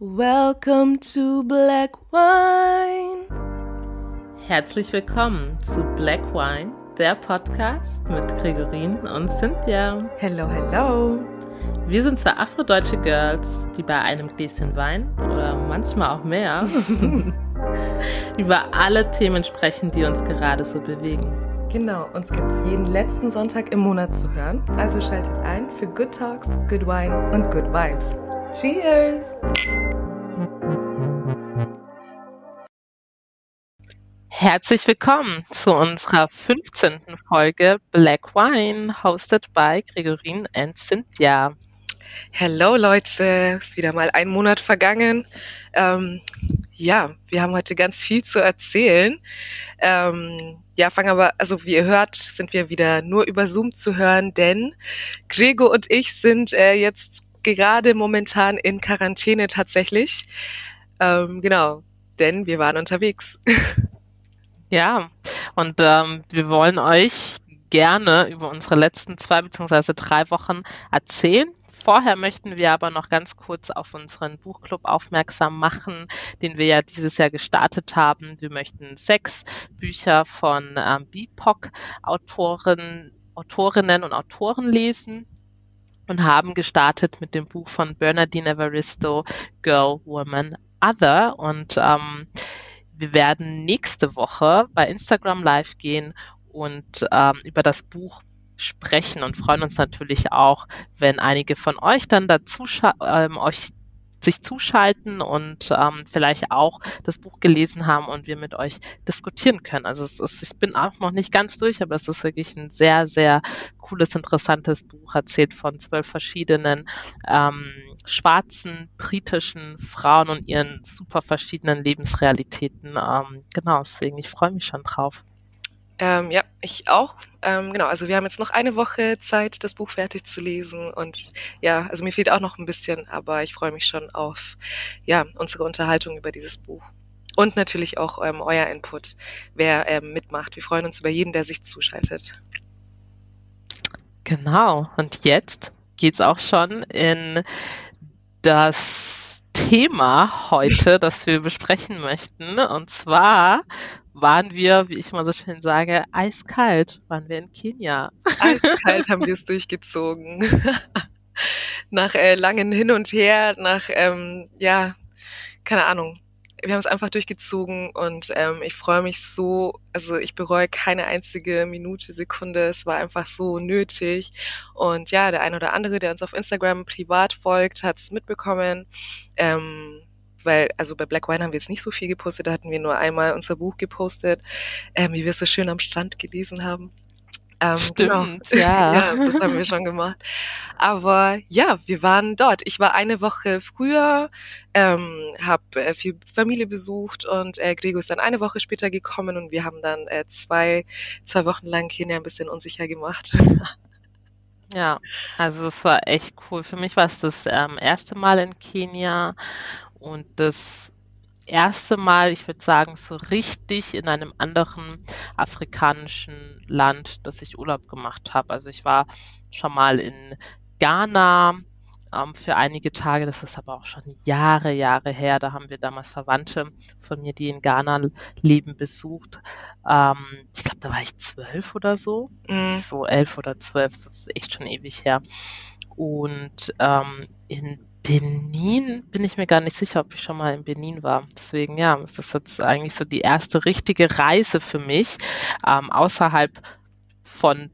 Welcome to Black Wine. Herzlich willkommen zu Black Wine, der Podcast mit Gregorin und Cynthia. Hello, hello. Wir sind zwei afrodeutsche Girls, die bei einem Gläschen Wein oder manchmal auch mehr über alle Themen sprechen, die uns gerade so bewegen. Genau, uns gibt es jeden letzten Sonntag im Monat zu hören. Also schaltet ein für Good Talks, Good Wine und Good Vibes. Cheers! Herzlich willkommen zu unserer 15. Folge Black Wine, hosted by Gregorin and Cynthia. Hello Leute, ist wieder mal ein Monat vergangen. Ähm, ja, wir haben heute ganz viel zu erzählen. Ähm, ja, fangen aber, also wie ihr hört, sind wir wieder nur über Zoom zu hören, denn Gregor und ich sind äh, jetzt gerade momentan in Quarantäne tatsächlich. Ähm, genau, denn wir waren unterwegs. Ja, und ähm, wir wollen euch gerne über unsere letzten zwei beziehungsweise drei Wochen erzählen. Vorher möchten wir aber noch ganz kurz auf unseren Buchclub aufmerksam machen, den wir ja dieses Jahr gestartet haben. Wir möchten sechs Bücher von ähm, BIPOC-Autoren, Autorinnen und Autoren lesen und haben gestartet mit dem Buch von Bernardine Evaristo, Girl, Woman, Other. Und ähm, wir werden nächste Woche bei Instagram live gehen und ähm, über das Buch sprechen und freuen uns natürlich auch, wenn einige von euch dann dazu ähm, euch sich zuschalten und ähm, vielleicht auch das Buch gelesen haben und wir mit euch diskutieren können. Also ist, ich bin auch noch nicht ganz durch, aber es ist wirklich ein sehr, sehr cooles, interessantes Buch, erzählt von zwölf verschiedenen ähm, schwarzen, britischen Frauen und ihren super verschiedenen Lebensrealitäten. Ähm, genau, deswegen, ich freue mich schon drauf. Ähm, ja, ich auch. Ähm, genau, also wir haben jetzt noch eine Woche Zeit, das Buch fertig zu lesen. Und ja, also mir fehlt auch noch ein bisschen, aber ich freue mich schon auf ja, unsere Unterhaltung über dieses Buch. Und natürlich auch ähm, euer Input, wer ähm, mitmacht. Wir freuen uns über jeden, der sich zuschaltet. Genau, und jetzt geht's auch schon in das Thema heute, das wir besprechen möchten. Und zwar waren wir, wie ich mal so schön sage, eiskalt. Waren wir in Kenia. Eiskalt haben wir es durchgezogen. nach äh, langen Hin und Her, nach, ähm, ja, keine Ahnung. Wir haben es einfach durchgezogen und ähm, ich freue mich so, also ich bereue keine einzige Minute, Sekunde. Es war einfach so nötig. Und ja, der ein oder andere, der uns auf Instagram privat folgt, hat es mitbekommen. Ähm, weil, also bei Black Wine haben wir jetzt nicht so viel gepostet, da hatten wir nur einmal unser Buch gepostet, ähm, wie wir es so schön am Strand gelesen haben. Ähm, genau. Stimmt, genau. ja. ja, das haben wir schon gemacht. Aber ja, wir waren dort. Ich war eine Woche früher, ähm, habe äh, viel Familie besucht und äh, Gregor ist dann eine Woche später gekommen und wir haben dann äh, zwei, zwei Wochen lang Kenia ein bisschen unsicher gemacht. Ja, also es war echt cool. Für mich war es das ähm, erste Mal in Kenia und das erste Mal, ich würde sagen, so richtig in einem anderen afrikanischen Land, dass ich Urlaub gemacht habe. Also ich war schon mal in Ghana ähm, für einige Tage, das ist aber auch schon Jahre, Jahre her. Da haben wir damals Verwandte von mir, die in Ghana leben, besucht. Ähm, ich glaube, da war ich zwölf oder so. Mm. So elf oder zwölf, das ist echt schon ewig her. Und ähm, in Benin bin ich mir gar nicht sicher, ob ich schon mal in Benin war. Deswegen, ja, ist das jetzt eigentlich so die erste richtige Reise für mich ähm, außerhalb von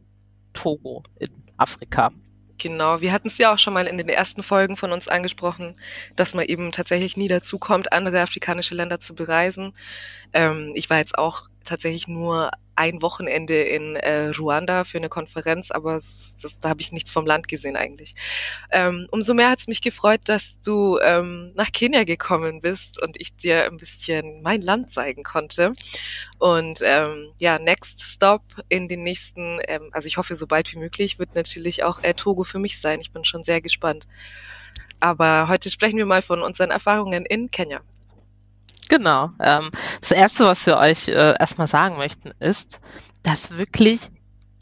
Togo in Afrika. Genau, wir hatten es ja auch schon mal in den ersten Folgen von uns angesprochen, dass man eben tatsächlich nie dazu kommt, andere afrikanische Länder zu bereisen. Ähm, ich war jetzt auch tatsächlich nur ein Wochenende in äh, Ruanda für eine Konferenz, aber das, da habe ich nichts vom Land gesehen eigentlich. Ähm, umso mehr hat es mich gefreut, dass du ähm, nach Kenia gekommen bist und ich dir ein bisschen mein Land zeigen konnte. Und ähm, ja, Next Stop in den nächsten, ähm, also ich hoffe so bald wie möglich, wird natürlich auch äh, Togo für mich sein. Ich bin schon sehr gespannt. Aber heute sprechen wir mal von unseren Erfahrungen in Kenia. Genau. Ähm, das Erste, was wir euch äh, erstmal sagen möchten, ist, dass wirklich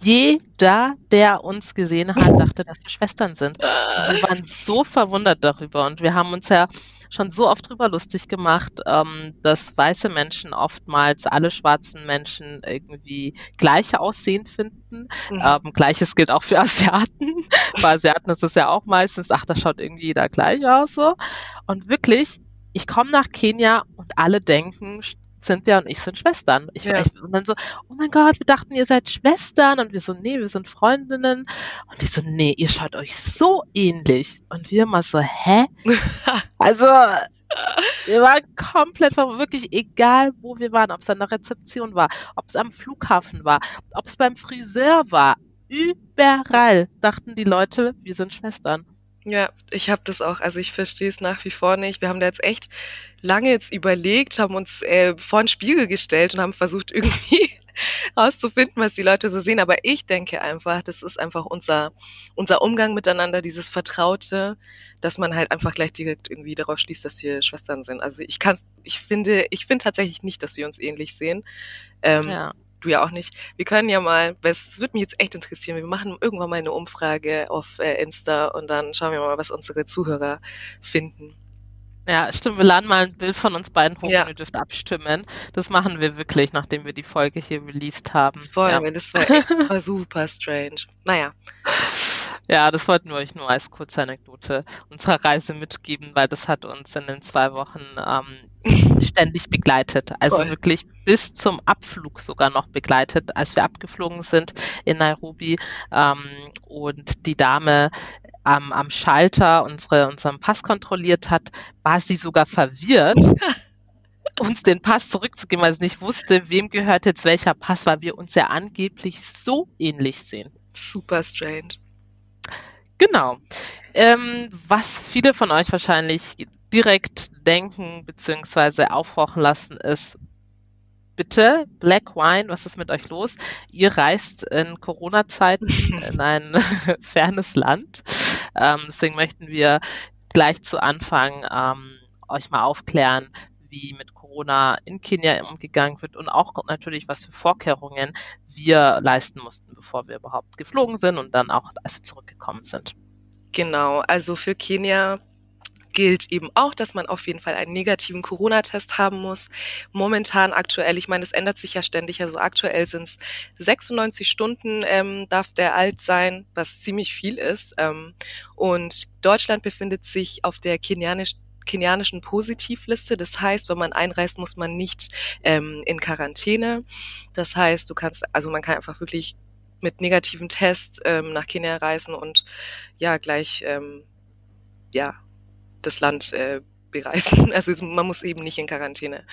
jeder, der uns gesehen hat, dachte, dass wir Schwestern sind. Und wir waren so verwundert darüber. Und wir haben uns ja schon so oft drüber lustig gemacht, ähm, dass weiße Menschen oftmals alle schwarzen Menschen irgendwie gleich aussehen finden. Mhm. Ähm, Gleiches gilt auch für Asiaten. Bei Asiaten ist es ja auch meistens, ach, da schaut irgendwie jeder gleich aus so. Und wirklich, ich komme nach Kenia und alle denken, Cynthia und ich sind Schwestern. Ich, ja. ich, und dann so, oh mein Gott, wir dachten, ihr seid Schwestern. Und wir so, nee, wir sind Freundinnen. Und ich so, nee, ihr schaut euch so ähnlich. Und wir immer so, hä? also, wir waren komplett wirklich egal, wo wir waren, ob es an der Rezeption war, ob es am Flughafen war, ob es beim Friseur war. Überall dachten die Leute, wir sind Schwestern. Ja, ich habe das auch, also ich verstehe es nach wie vor nicht. Wir haben da jetzt echt lange jetzt überlegt, haben uns äh, vor den Spiegel gestellt und haben versucht irgendwie rauszufinden, was die Leute so sehen. Aber ich denke einfach, das ist einfach unser, unser Umgang miteinander, dieses Vertraute, dass man halt einfach gleich direkt irgendwie darauf schließt, dass wir Schwestern sind. Also ich kann, ich finde, ich finde tatsächlich nicht, dass wir uns ähnlich sehen. Ähm, ja du ja auch nicht. Wir können ja mal, es würde mich jetzt echt interessieren, wir machen irgendwann mal eine Umfrage auf äh, Insta und dann schauen wir mal, was unsere Zuhörer finden. Ja, stimmt. Wir laden mal ein Bild von uns beiden hoch ja. und ihr dürft abstimmen. Das machen wir wirklich, nachdem wir die Folge hier released haben. Voll, ja. das war echt war super strange. Naja. Ja, das wollten wir euch nur als kurze Anekdote unserer Reise mitgeben, weil das hat uns in den zwei Wochen ähm, ständig begleitet. Also Voll. wirklich bis zum Abflug sogar noch begleitet, als wir abgeflogen sind in Nairobi ähm, und die Dame am, am Schalter unsere, unseren Pass kontrolliert hat, war sie sogar verwirrt. uns den Pass zurückzugeben, weil sie nicht wusste, wem gehört jetzt welcher Pass, weil wir uns ja angeblich so ähnlich sehen. Super strange. Genau. Ähm, was viele von euch wahrscheinlich direkt denken bzw. aufhorchen lassen, ist, bitte, Black Wine, was ist mit euch los? Ihr reist in Corona-Zeiten in ein fernes Land. Ähm, deswegen möchten wir gleich zu Anfang ähm, euch mal aufklären, wie mit Corona in Kenia umgegangen wird und auch natürlich, was für Vorkehrungen wir leisten mussten, bevor wir überhaupt geflogen sind und dann auch, als wir zurückgekommen sind. Genau, also für Kenia gilt eben auch, dass man auf jeden Fall einen negativen Corona-Test haben muss. Momentan aktuell, ich meine, es ändert sich ja ständig, also aktuell sind es 96 Stunden ähm, darf der alt sein, was ziemlich viel ist. Ähm, und Deutschland befindet sich auf der kenianischen kenianischen Positivliste. Das heißt, wenn man einreist, muss man nicht ähm, in Quarantäne. Das heißt, du kannst, also man kann einfach wirklich mit negativen Test ähm, nach Kenia reisen und ja gleich ähm, ja das Land äh, bereisen. Also man muss eben nicht in Quarantäne.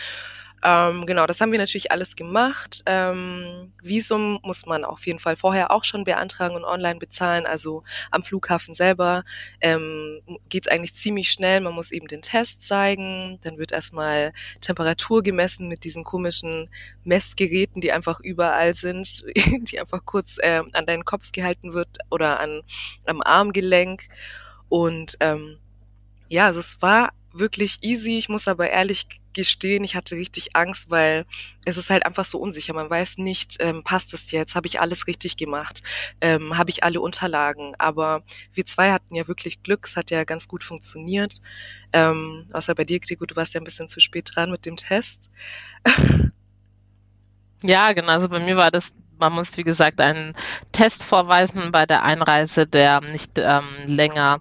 Ähm, genau, das haben wir natürlich alles gemacht. Ähm, Visum muss man auf jeden Fall vorher auch schon beantragen und online bezahlen. Also am Flughafen selber ähm, geht es eigentlich ziemlich schnell. Man muss eben den Test zeigen. Dann wird erstmal Temperatur gemessen mit diesen komischen Messgeräten, die einfach überall sind, die einfach kurz äh, an deinen Kopf gehalten wird oder an am Armgelenk. Und ähm, ja, also es war wirklich easy. Ich muss aber ehrlich gestehen, ich hatte richtig Angst, weil es ist halt einfach so unsicher. Man weiß nicht, ähm, passt es jetzt? Habe ich alles richtig gemacht? Ähm, Habe ich alle Unterlagen? Aber wir zwei hatten ja wirklich Glück. Es hat ja ganz gut funktioniert. Ähm, außer bei dir, Gregor, du warst ja ein bisschen zu spät dran mit dem Test. Ja, genau. Also bei mir war das man muss, wie gesagt, einen Test vorweisen bei der Einreise, der nicht ähm, länger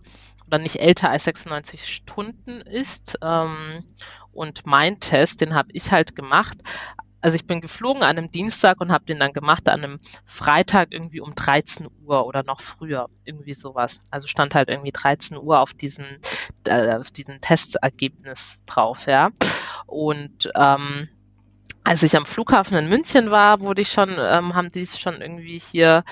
oder nicht älter als 96 Stunden ist. Ähm, und mein Test, den habe ich halt gemacht. Also ich bin geflogen an einem Dienstag und habe den dann gemacht an einem Freitag irgendwie um 13 Uhr oder noch früher, irgendwie sowas. Also stand halt irgendwie 13 Uhr auf diesem, äh, auf diesem Testergebnis drauf, ja. Und ähm, als ich am Flughafen in München war, wurde ich schon, ähm, haben die es schon irgendwie hier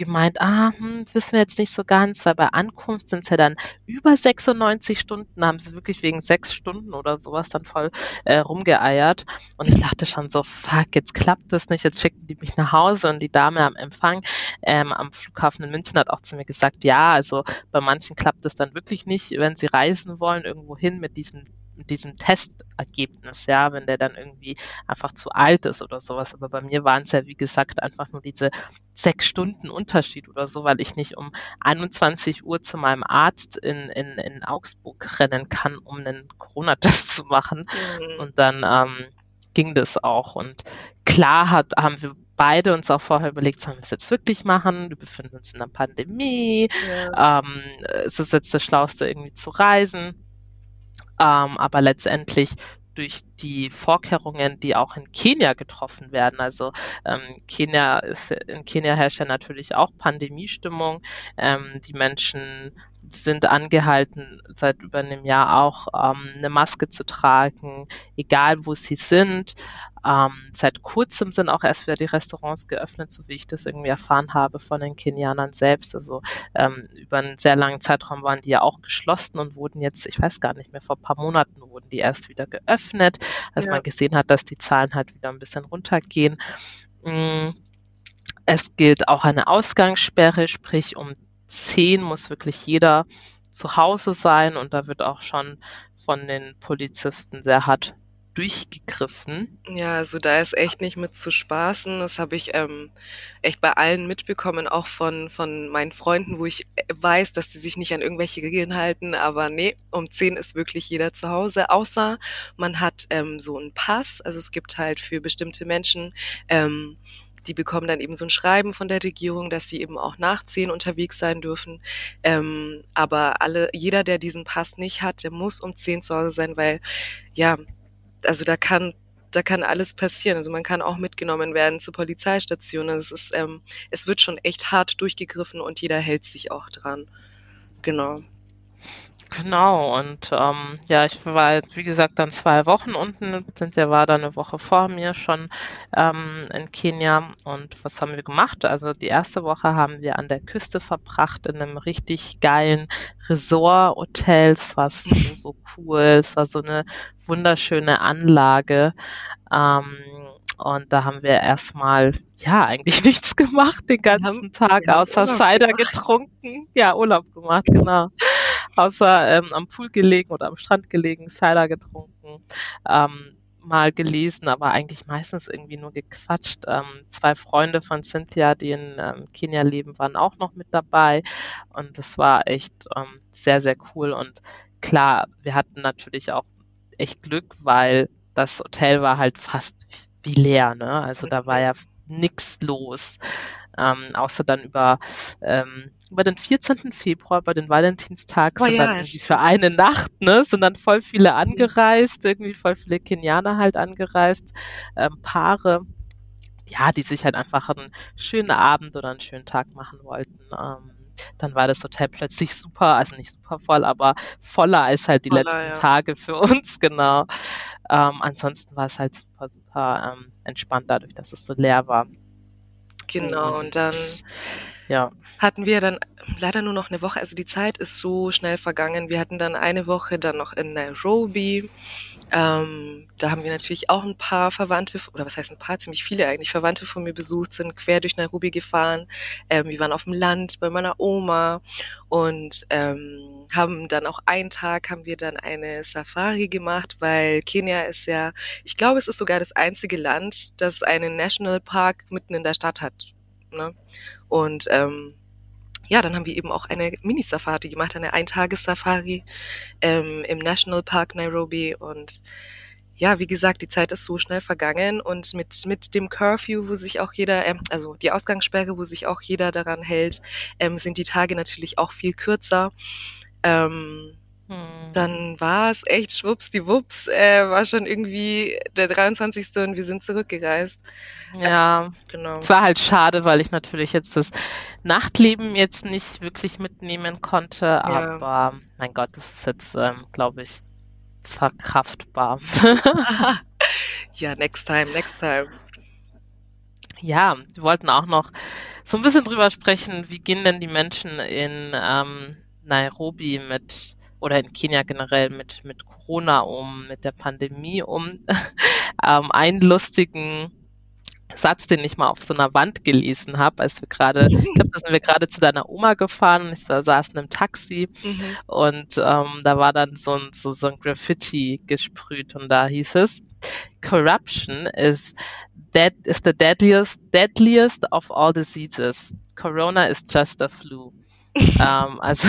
gemeint, ah, hm, das wissen wir jetzt nicht so ganz, weil bei Ankunft sind es ja dann über 96 Stunden, haben sie wirklich wegen sechs Stunden oder sowas dann voll äh, rumgeeiert. Und ich dachte schon so, fuck, jetzt klappt das nicht, jetzt schicken die mich nach Hause und die Dame am Empfang ähm, am Flughafen in München hat auch zu mir gesagt, ja, also bei manchen klappt es dann wirklich nicht, wenn sie reisen wollen irgendwo hin mit diesem diesem Testergebnis, ja, wenn der dann irgendwie einfach zu alt ist oder sowas. Aber bei mir waren es ja, wie gesagt, einfach nur diese sechs Stunden Unterschied oder so, weil ich nicht um 21 Uhr zu meinem Arzt in, in, in Augsburg rennen kann, um einen Corona-Test zu machen. Mhm. Und dann ähm, ging das auch. Und klar hat, haben wir beide uns auch vorher überlegt, sollen wir es jetzt wirklich machen? Wir befinden uns in einer Pandemie. Ja. Ähm, es ist jetzt das Schlauste, irgendwie zu reisen. Ähm, aber letztendlich durch die Vorkehrungen, die auch in Kenia getroffen werden. Also ähm, Kenia ist in Kenia herrscht ja natürlich auch Pandemiestimmung. Ähm, die Menschen sind angehalten, seit über einem Jahr auch ähm, eine Maske zu tragen, egal wo sie sind. Ähm, seit kurzem sind auch erst wieder die Restaurants geöffnet, so wie ich das irgendwie erfahren habe von den Kenianern selbst. Also ähm, über einen sehr langen Zeitraum waren die ja auch geschlossen und wurden jetzt, ich weiß gar nicht mehr, vor ein paar Monaten wurden die erst wieder geöffnet, als ja. man gesehen hat, dass die Zahlen halt wieder ein bisschen runtergehen. Mm, es gilt auch eine Ausgangssperre, sprich um 10 muss wirklich jeder zu Hause sein und da wird auch schon von den Polizisten sehr hart durchgegriffen. Ja, also da ist echt nicht mit zu spaßen. Das habe ich ähm, echt bei allen mitbekommen, auch von, von meinen Freunden, wo ich äh, weiß, dass die sich nicht an irgendwelche Regeln halten. Aber nee, um 10 ist wirklich jeder zu Hause, außer man hat ähm, so einen Pass. Also es gibt halt für bestimmte Menschen ähm, die bekommen dann eben so ein Schreiben von der Regierung, dass sie eben auch nach zehn unterwegs sein dürfen. Ähm, aber alle, jeder, der diesen Pass nicht hat, der muss um zehn zu Hause sein, weil ja, also da kann da kann alles passieren. Also man kann auch mitgenommen werden zur Polizeistation. Also es ist, ähm, es wird schon echt hart durchgegriffen und jeder hält sich auch dran. Genau. Genau, und ähm, ja, ich war, wie gesagt, dann zwei Wochen unten. Cynthia war dann eine Woche vor mir schon ähm, in Kenia. Und was haben wir gemacht? Also die erste Woche haben wir an der Küste verbracht in einem richtig geilen Resort-Hotel. Es war so, so cool. Es war so eine wunderschöne Anlage. Ähm, und da haben wir erstmal, ja, eigentlich nichts gemacht den ganzen Tag, außer Cider getrunken. Ja, Urlaub gemacht, genau außer ähm, am Pool gelegen oder am Strand gelegen, Cider getrunken, ähm, mal gelesen, aber eigentlich meistens irgendwie nur gequatscht. Ähm, zwei Freunde von Cynthia, die in ähm, Kenia leben, waren auch noch mit dabei und das war echt ähm, sehr, sehr cool und klar, wir hatten natürlich auch echt Glück, weil das Hotel war halt fast wie leer, ne? Also da war ja nichts los ähm, außer dann über, ähm, über den 14. Februar, bei den Valentinstag, oh, sind ja, dann irgendwie für eine Nacht, ne, sind dann voll viele angereist, irgendwie voll viele Kenianer halt angereist, ähm, Paare, ja, die sich halt einfach einen schönen Abend oder einen schönen Tag machen wollten. Ähm, dann war das Hotel plötzlich super, also nicht super voll, aber voller als halt die voller, letzten ja. Tage für uns, genau. Ähm, ansonsten war es halt super, super ähm, entspannt dadurch, dass es so leer war. Genau, und dann ja. hatten wir dann leider nur noch eine Woche. Also die Zeit ist so schnell vergangen. Wir hatten dann eine Woche dann noch in Nairobi. Ähm, da haben wir natürlich auch ein paar Verwandte, oder was heißt ein paar, ziemlich viele eigentlich, Verwandte von mir besucht, sind quer durch Nairobi gefahren. Ähm, wir waren auf dem Land bei meiner Oma und ähm, haben dann auch einen Tag haben wir dann eine Safari gemacht, weil Kenia ist ja, ich glaube, es ist sogar das einzige Land, das einen Nationalpark mitten in der Stadt hat. Ne? Und ähm, ja, dann haben wir eben auch eine Mini-Safari gemacht, eine Eintagessafari ähm, im National Park Nairobi und ja, wie gesagt, die Zeit ist so schnell vergangen und mit, mit dem Curfew, wo sich auch jeder, ähm, also die Ausgangssperre, wo sich auch jeder daran hält, ähm, sind die Tage natürlich auch viel kürzer. Ähm, hm. Dann war es echt schwuppsdiwupps, äh, war schon irgendwie der 23. und wir sind zurückgereist. Ja, genau. Es war halt schade, weil ich natürlich jetzt das Nachtleben jetzt nicht wirklich mitnehmen konnte, ja. aber mein Gott, das ist jetzt, ähm, glaube ich, verkraftbar. ja, next time, next time. Ja, wir wollten auch noch so ein bisschen drüber sprechen, wie gehen denn die Menschen in ähm, Nairobi mit oder in Kenia generell mit, mit Corona um, mit der Pandemie um. ähm, einen lustigen Satz, den ich mal auf so einer Wand gelesen habe, als wir gerade, ich glaube, da sind wir gerade zu deiner Oma gefahren ich saß in einem Taxi mhm. und ähm, da war dann so ein, so, so ein Graffiti gesprüht und da hieß es, Corruption is dead is the deadliest deadliest of all diseases. Corona is just a flu. ähm, also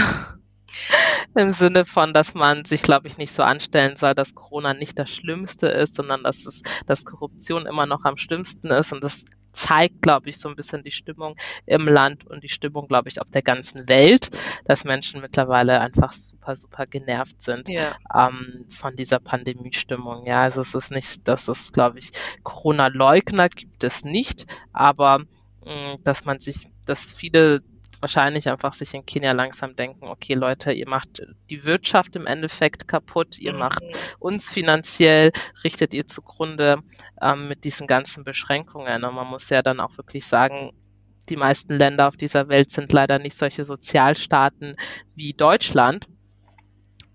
im Sinne von, dass man sich, glaube ich, nicht so anstellen soll, dass Corona nicht das Schlimmste ist, sondern dass es, dass Korruption immer noch am schlimmsten ist. Und das zeigt, glaube ich, so ein bisschen die Stimmung im Land und die Stimmung, glaube ich, auf der ganzen Welt, dass Menschen mittlerweile einfach super, super genervt sind ja. ähm, von dieser Pandemiestimmung. Ja, also es ist nicht, dass es, glaube ich, Corona-Leugner gibt es nicht, aber mm, dass man sich, dass viele wahrscheinlich einfach sich in Kenia langsam denken, okay Leute, ihr macht die Wirtschaft im Endeffekt kaputt, ihr mhm. macht uns finanziell, richtet ihr zugrunde ähm, mit diesen ganzen Beschränkungen. Und man muss ja dann auch wirklich sagen, die meisten Länder auf dieser Welt sind leider nicht solche Sozialstaaten wie Deutschland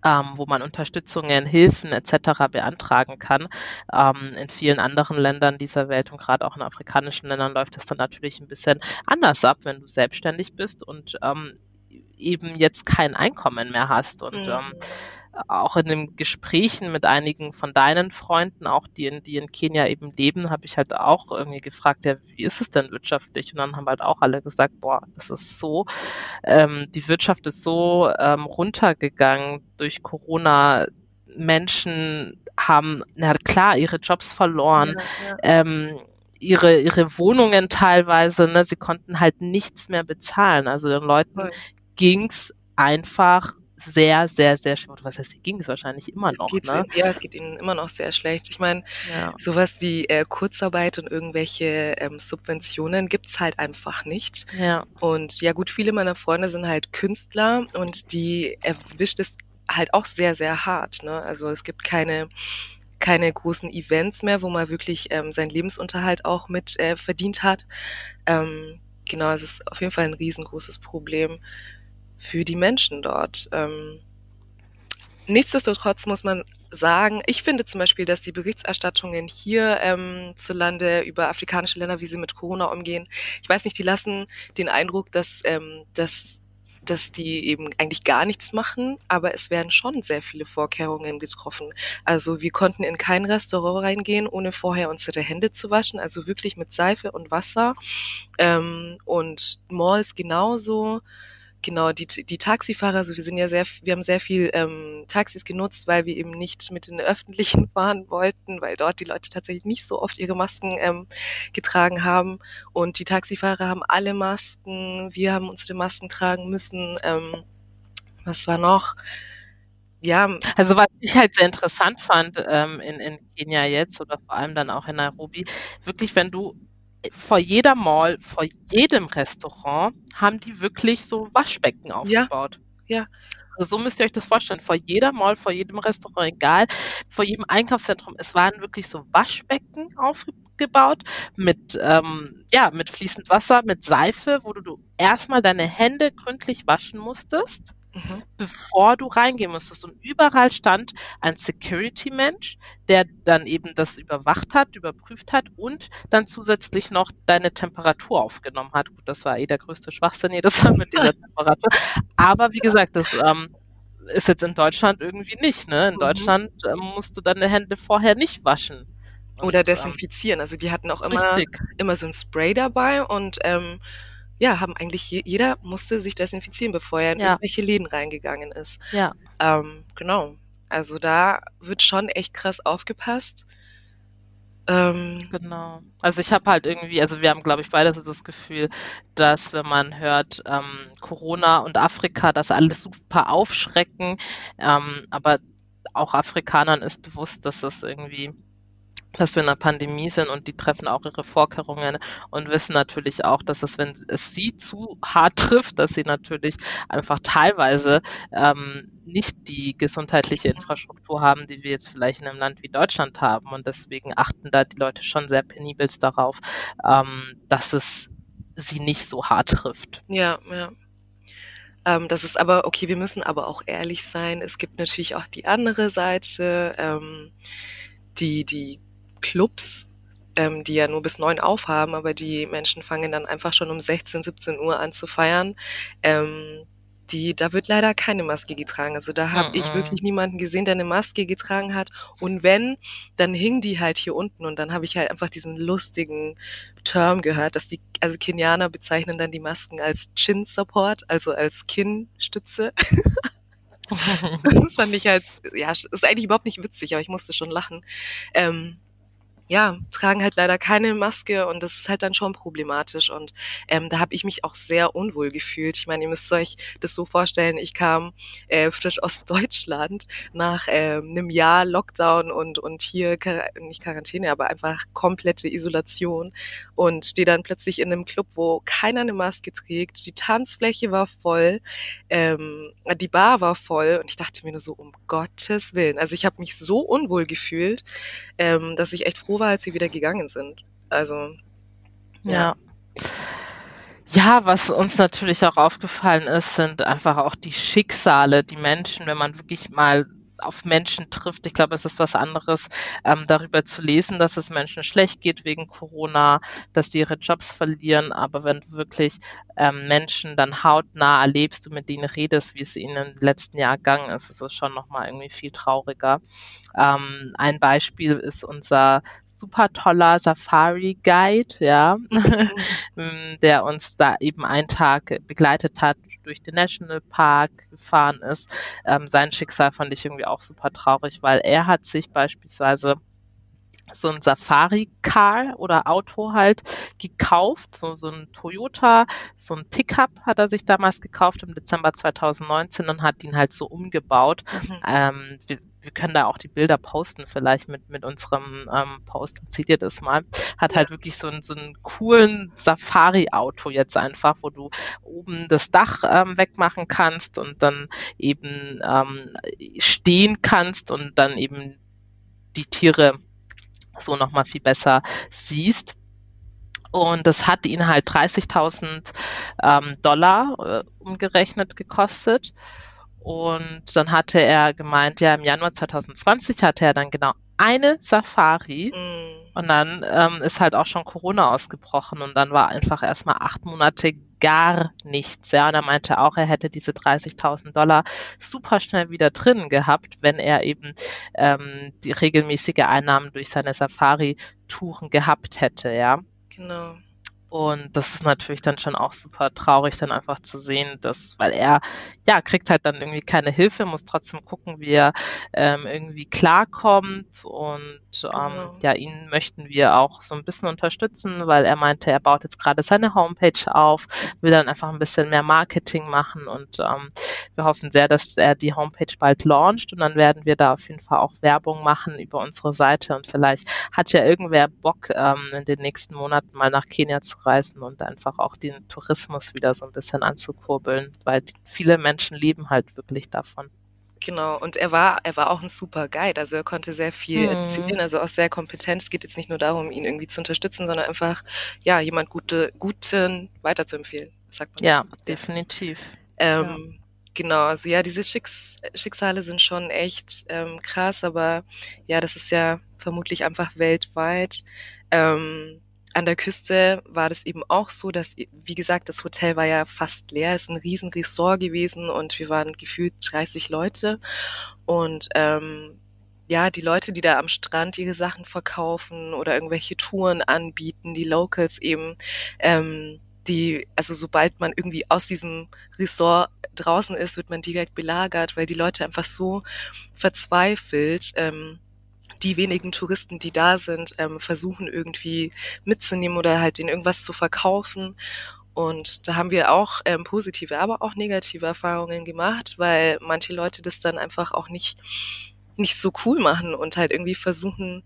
ähm, wo man Unterstützungen, Hilfen etc. beantragen kann. Ähm, in vielen anderen Ländern dieser Welt und gerade auch in afrikanischen Ländern läuft es dann natürlich ein bisschen anders ab, wenn du selbstständig bist und ähm, eben jetzt kein Einkommen mehr hast. Und mhm. Auch in den Gesprächen mit einigen von deinen Freunden, auch die in, die in Kenia eben leben, habe ich halt auch irgendwie gefragt, ja, wie ist es denn wirtschaftlich? Und dann haben halt auch alle gesagt, boah, das ist so, ähm, die Wirtschaft ist so ähm, runtergegangen durch Corona. Menschen haben, na klar, ihre Jobs verloren. Ja, ja. Ähm, ihre, ihre Wohnungen teilweise, ne, sie konnten halt nichts mehr bezahlen. Also den Leuten ging es einfach sehr, sehr, sehr schlecht. Was heißt, ging es wahrscheinlich immer noch. Es ne? ja, es geht ihnen immer noch sehr schlecht. Ich meine, ja. sowas wie äh, Kurzarbeit und irgendwelche ähm, Subventionen gibt's halt einfach nicht. Ja. Und ja gut, viele meiner Freunde sind halt Künstler und die erwischt es halt auch sehr, sehr hart. Ne? Also es gibt keine keine großen Events mehr, wo man wirklich ähm, seinen Lebensunterhalt auch mit äh, verdient hat. Ähm, genau, es ist auf jeden Fall ein riesengroßes Problem für die Menschen dort. Ähm, nichtsdestotrotz muss man sagen, ich finde zum Beispiel, dass die Berichterstattungen hier ähm, zu Lande über afrikanische Länder, wie sie mit Corona umgehen, ich weiß nicht, die lassen den Eindruck, dass, ähm, dass dass die eben eigentlich gar nichts machen, aber es werden schon sehr viele Vorkehrungen getroffen. Also wir konnten in kein Restaurant reingehen, ohne vorher unsere Hände zu waschen, also wirklich mit Seife und Wasser. Ähm, und Malls genauso. Genau, die, die Taxifahrer, also wir sind ja sehr, wir haben sehr viel ähm, Taxis genutzt, weil wir eben nicht mit den öffentlichen fahren wollten, weil dort die Leute tatsächlich nicht so oft ihre Masken ähm, getragen haben. Und die Taxifahrer haben alle Masken, wir haben unsere Masken tragen müssen. Ähm, was war noch? Ja. Also was ich halt sehr interessant fand ähm, in, in Kenia jetzt oder vor allem dann auch in Nairobi, wirklich, wenn du vor jeder Mall, vor jedem Restaurant haben die wirklich so Waschbecken aufgebaut. Ja. ja. Also so müsst ihr euch das vorstellen. Vor jeder Mall, vor jedem Restaurant, egal, vor jedem Einkaufszentrum, es waren wirklich so Waschbecken aufgebaut mit, ähm, ja, mit fließend Wasser, mit Seife, wo du, du erstmal deine Hände gründlich waschen musstest mhm. bevor du reingehen musstest. Und überall stand ein Security-Mensch, der dann eben das überwacht hat, überprüft hat und dann zusätzlich noch deine Temperatur aufgenommen hat. Gut, das war eh der größte Schwachsinn jedes Mal mit dieser Temperatur. Aber wie gesagt, das ähm, ist jetzt in Deutschland irgendwie nicht. Ne? In mhm. Deutschland ähm, musst du deine Hände vorher nicht waschen. Oder und, ähm, desinfizieren. Also die hatten auch immer, immer so ein Spray dabei und ähm, ja, haben eigentlich je, jeder musste sich desinfizieren, bevor er in ja. irgendwelche Läden reingegangen ist. Ja. Ähm, genau. Also da wird schon echt krass aufgepasst. Ähm, genau. Also ich habe halt irgendwie, also wir haben, glaube ich, beide so das Gefühl, dass wenn man hört ähm, Corona und Afrika, das alles super aufschrecken, ähm, aber auch Afrikanern ist bewusst, dass das irgendwie dass wir in einer Pandemie sind und die treffen auch ihre Vorkehrungen und wissen natürlich auch, dass es, wenn es sie zu hart trifft, dass sie natürlich einfach teilweise ähm, nicht die gesundheitliche Infrastruktur haben, die wir jetzt vielleicht in einem Land wie Deutschland haben. Und deswegen achten da die Leute schon sehr penibelst darauf, ähm, dass es sie nicht so hart trifft. Ja, ja. Ähm, das ist aber, okay, wir müssen aber auch ehrlich sein. Es gibt natürlich auch die andere Seite, ähm, die, die Clubs, ähm, die ja nur bis neun aufhaben, aber die Menschen fangen dann einfach schon um 16, 17 Uhr an zu feiern. Ähm, die, da wird leider keine Maske getragen. Also da habe mm -mm. ich wirklich niemanden gesehen, der eine Maske getragen hat. Und wenn, dann hing die halt hier unten. Und dann habe ich halt einfach diesen lustigen Term gehört, dass die, also Kenianer bezeichnen dann die Masken als Chin Support, also als Kinnstütze. das fand ich halt, ja, ist eigentlich überhaupt nicht witzig, aber ich musste schon lachen. Ähm, ja, tragen halt leider keine Maske und das ist halt dann schon problematisch. Und ähm, da habe ich mich auch sehr unwohl gefühlt. Ich meine, ihr müsst euch das so vorstellen, ich kam äh, frisch aus Deutschland nach äh, einem Jahr Lockdown und, und hier, nicht Quarantäne, aber einfach komplette Isolation und stehe dann plötzlich in einem Club, wo keiner eine Maske trägt. Die Tanzfläche war voll, ähm, die Bar war voll und ich dachte mir nur so, um Gottes Willen. Also ich habe mich so unwohl gefühlt, ähm, dass ich echt froh war, als sie wieder gegangen sind. Also, ja. ja. Ja, was uns natürlich auch aufgefallen ist, sind einfach auch die Schicksale, die Menschen, wenn man wirklich mal auf Menschen trifft. Ich glaube, es ist was anderes, ähm, darüber zu lesen, dass es Menschen schlecht geht wegen Corona, dass die ihre Jobs verlieren. Aber wenn du wirklich ähm, Menschen dann hautnah erlebst, du mit denen redest, wie es ihnen im letzten Jahr gegangen ist, ist es schon nochmal irgendwie viel trauriger. Ähm, ein Beispiel ist unser super toller Safari Guide, ja, mhm. der uns da eben einen Tag begleitet hat, durch den Nationalpark gefahren ist. Ähm, sein Schicksal fand ich irgendwie auch super traurig, weil er hat sich beispielsweise so ein Safari-Car oder Auto halt gekauft, so, so ein Toyota, so ein Pickup hat er sich damals gekauft im Dezember 2019 und hat ihn halt so umgebaut. Mhm. Ähm, wir, können da auch die Bilder posten vielleicht mit, mit unserem ähm, Post, zieht ihr das mal. Hat halt wirklich so, ein, so einen coolen Safari-Auto jetzt einfach, wo du oben das Dach ähm, wegmachen kannst und dann eben ähm, stehen kannst und dann eben die Tiere so nochmal viel besser siehst. Und das hat ihn halt 30.000 ähm, Dollar äh, umgerechnet gekostet. Und dann hatte er gemeint, ja, im Januar 2020 hatte er dann genau eine Safari. Mm. Und dann ähm, ist halt auch schon Corona ausgebrochen und dann war einfach erstmal acht Monate gar nichts. Ja, und er meinte auch, er hätte diese 30.000 Dollar super schnell wieder drin gehabt, wenn er eben ähm, die regelmäßige Einnahmen durch seine Safari-Touren gehabt hätte. Ja. Genau. Und das ist natürlich dann schon auch super traurig, dann einfach zu sehen, dass, weil er, ja, kriegt halt dann irgendwie keine Hilfe, muss trotzdem gucken, wie er ähm, irgendwie klarkommt. Und ähm, genau. ja, ihn möchten wir auch so ein bisschen unterstützen, weil er meinte, er baut jetzt gerade seine Homepage auf, will dann einfach ein bisschen mehr Marketing machen und ähm, wir hoffen sehr, dass er die Homepage bald launcht und dann werden wir da auf jeden Fall auch Werbung machen über unsere Seite und vielleicht hat ja irgendwer Bock, ähm, in den nächsten Monaten mal nach Kenia zu reisen und einfach auch den Tourismus wieder so ein bisschen anzukurbeln, weil viele Menschen leben halt wirklich davon. Genau, und er war, er war auch ein super Guide, also er konnte sehr viel hm. erzählen, also auch sehr kompetent. Es geht jetzt nicht nur darum, ihn irgendwie zu unterstützen, sondern einfach, ja, jemand gute, guten weiterzuempfehlen, sagt man. Ja, definitiv. Ähm, ja. Genau, also ja, diese Schicks Schicksale sind schon echt ähm, krass, aber ja, das ist ja vermutlich einfach weltweit. Ähm, an der Küste war das eben auch so, dass, wie gesagt, das Hotel war ja fast leer, es ist ein riesen Resort gewesen und wir waren gefühlt 30 Leute. Und ähm, ja, die Leute, die da am Strand ihre Sachen verkaufen oder irgendwelche Touren anbieten, die Locals eben, ähm, die, also sobald man irgendwie aus diesem Resort draußen ist, wird man direkt belagert, weil die Leute einfach so verzweifelt ähm, die wenigen Touristen, die da sind, ähm, versuchen irgendwie mitzunehmen oder halt denen irgendwas zu verkaufen. Und da haben wir auch ähm, positive, aber auch negative Erfahrungen gemacht, weil manche Leute das dann einfach auch nicht, nicht so cool machen und halt irgendwie versuchen,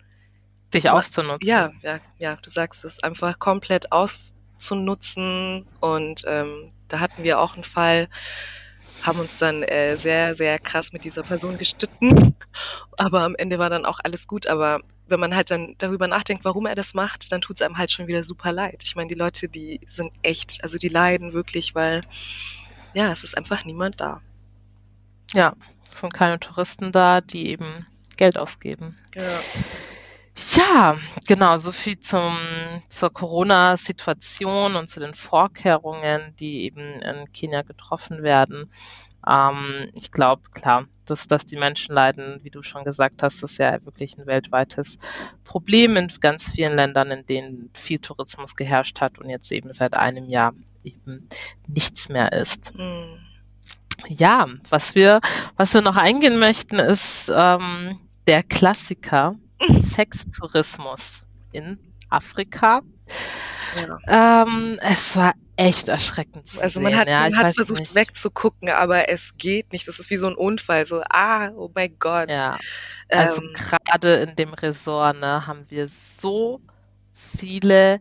sich auszunutzen. Ja, ja, ja, du sagst es, einfach komplett auszunutzen. Und ähm, da hatten wir auch einen Fall, haben uns dann äh, sehr, sehr krass mit dieser Person gestritten. Aber am Ende war dann auch alles gut. Aber wenn man halt dann darüber nachdenkt, warum er das macht, dann tut es einem halt schon wieder super leid. Ich meine, die Leute, die sind echt, also die leiden wirklich, weil ja, es ist einfach niemand da. Ja, es sind keine Touristen da, die eben Geld ausgeben. Ja. Ja, genau, so viel zum, zur Corona-Situation und zu den Vorkehrungen, die eben in Kenia getroffen werden. Ähm, ich glaube, klar, dass, dass die Menschen leiden, wie du schon gesagt hast, ist ja wirklich ein weltweites Problem in ganz vielen Ländern, in denen viel Tourismus geherrscht hat und jetzt eben seit einem Jahr eben nichts mehr ist. Mhm. Ja, was wir, was wir noch eingehen möchten, ist ähm, der Klassiker Sextourismus in Afrika. Ja. Ähm, es war echt erschreckend zu Also man sehen. hat, ja, man hat versucht nicht. wegzugucken, aber es geht nicht. Das ist wie so ein Unfall. So, ah, oh mein Gott. Ja. Also ähm, gerade in dem Resort ne, haben wir so viele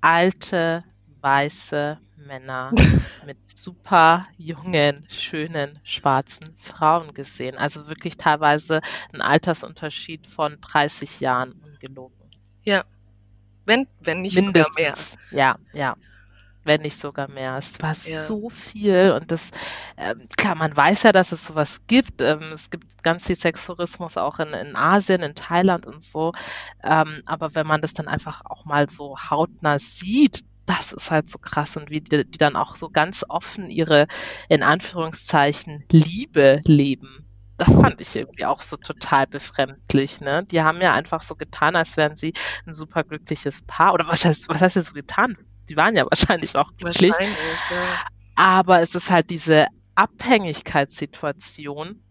alte, weiße Männer mit super jungen, schönen, schwarzen Frauen gesehen. Also wirklich teilweise ein Altersunterschied von 30 Jahren ungelogen. Ja. Wenn, wenn nicht Mindestens. sogar mehr. Ja, ja. Wenn nicht sogar mehr. Es war ja. so viel und das, ähm, klar, man weiß ja, dass es sowas gibt. Ähm, es gibt ganz viel Sextourismus auch in, in Asien, in Thailand und so. Ähm, aber wenn man das dann einfach auch mal so hautnah sieht, das ist halt so krass und wie die, die dann auch so ganz offen ihre, in Anführungszeichen, Liebe leben. Das fand ich irgendwie auch so total befremdlich, ne? Die haben ja einfach so getan, als wären sie ein super glückliches Paar. Oder was heißt, was heißt jetzt so getan? Die waren ja wahrscheinlich auch glücklich. Wahrscheinlich, ja. Aber es ist halt diese Abhängigkeitssituation,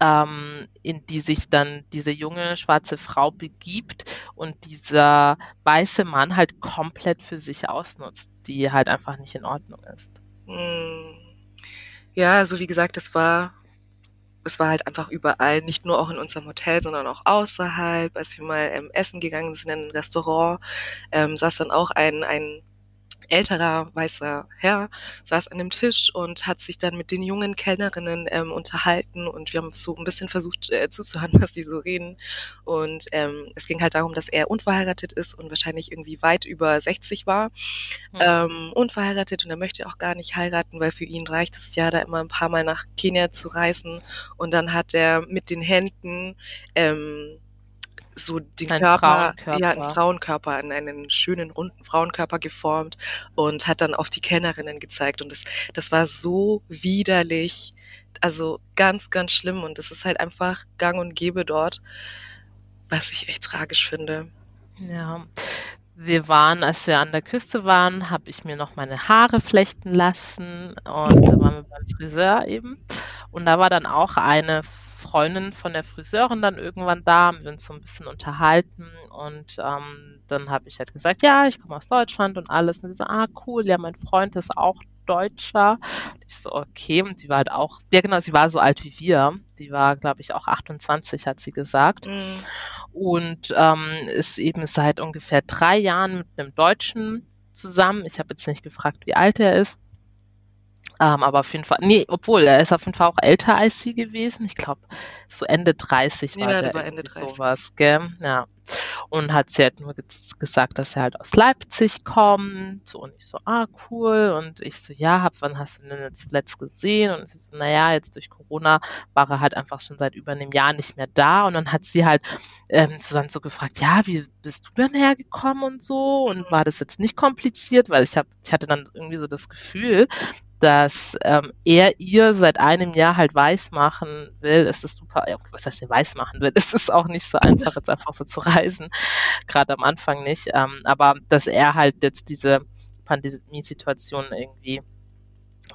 ähm, in die sich dann diese junge schwarze Frau begibt und dieser weiße Mann halt komplett für sich ausnutzt, die halt einfach nicht in Ordnung ist. Hm. Ja, also wie gesagt, es war es war halt einfach überall, nicht nur auch in unserem Hotel, sondern auch außerhalb. Als wir mal ähm, essen gegangen sind in ein Restaurant, ähm, saß dann auch ein, ein älterer weißer Herr saß an dem Tisch und hat sich dann mit den jungen Kellnerinnen ähm, unterhalten und wir haben so ein bisschen versucht äh, zuzuhören, was die so reden. Und ähm, es ging halt darum, dass er unverheiratet ist und wahrscheinlich irgendwie weit über 60 war. Mhm. Ähm, unverheiratet und er möchte auch gar nicht heiraten, weil für ihn reicht es ja, da immer ein paar Mal nach Kenia zu reisen. Und dann hat er mit den Händen ähm, so den ein Körper, Frauenkörper. ja, einen Frauenkörper, in einen schönen runden Frauenkörper geformt und hat dann auf die Kennerinnen gezeigt. Und das, das war so widerlich, also ganz, ganz schlimm. Und das ist halt einfach gang und gäbe dort, was ich echt tragisch finde. Ja, wir waren, als wir an der Küste waren, habe ich mir noch meine Haare flechten lassen. Und da waren wir beim Friseur eben. Und da war dann auch eine Freundin von der Friseurin dann irgendwann da, haben wir uns so ein bisschen unterhalten und ähm, dann habe ich halt gesagt, ja, ich komme aus Deutschland und alles. Und sie so, ah, cool, ja, mein Freund ist auch Deutscher. Und ich so, okay, und die war halt auch, ja genau, sie war so alt wie wir. Die war, glaube ich, auch 28, hat sie gesagt. Mhm. Und ähm, ist eben seit ungefähr drei Jahren mit einem Deutschen zusammen. Ich habe jetzt nicht gefragt, wie alt er ist. Ähm, aber auf jeden Fall, nee, obwohl, er ist auf jeden Fall auch älter als sie gewesen. Ich glaube, so Ende 30 war ja, der, war Ende 30. sowas, gell? Ja. Und hat sie halt nur gesagt, dass er halt aus Leipzig kommt. Und ich so, ah, cool. Und ich so, ja, hab, wann hast du denn jetzt zuletzt gesehen? Und sie so, naja, jetzt durch Corona war er halt einfach schon seit über einem Jahr nicht mehr da. Und dann hat sie halt ähm, so dann so gefragt, ja, wie bist du denn hergekommen und so? Und war das jetzt nicht kompliziert? Weil ich habe, ich hatte dann irgendwie so das Gefühl, dass ähm, er ihr seit einem Jahr halt weiß machen will, ist es super, was heißt er weiß machen will, ist es auch nicht so einfach, jetzt einfach so zu reisen, gerade am Anfang nicht, ähm, aber dass er halt jetzt diese Pandemie-Situation irgendwie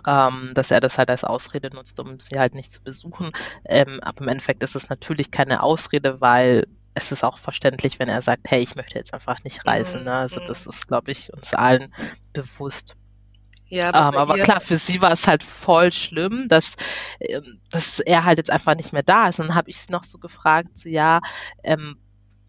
ähm, dass er das halt als Ausrede nutzt, um sie halt nicht zu besuchen. Ähm, aber im Endeffekt ist es natürlich keine Ausrede, weil es ist auch verständlich, wenn er sagt, hey, ich möchte jetzt einfach nicht reisen. Ne? Also das ist, glaube ich, uns allen bewusst. Ja, aber, ähm, aber klar, für sie war es halt voll schlimm, dass, ähm, dass er halt jetzt einfach nicht mehr da ist. Und dann habe ich sie noch so gefragt, so ja, ähm,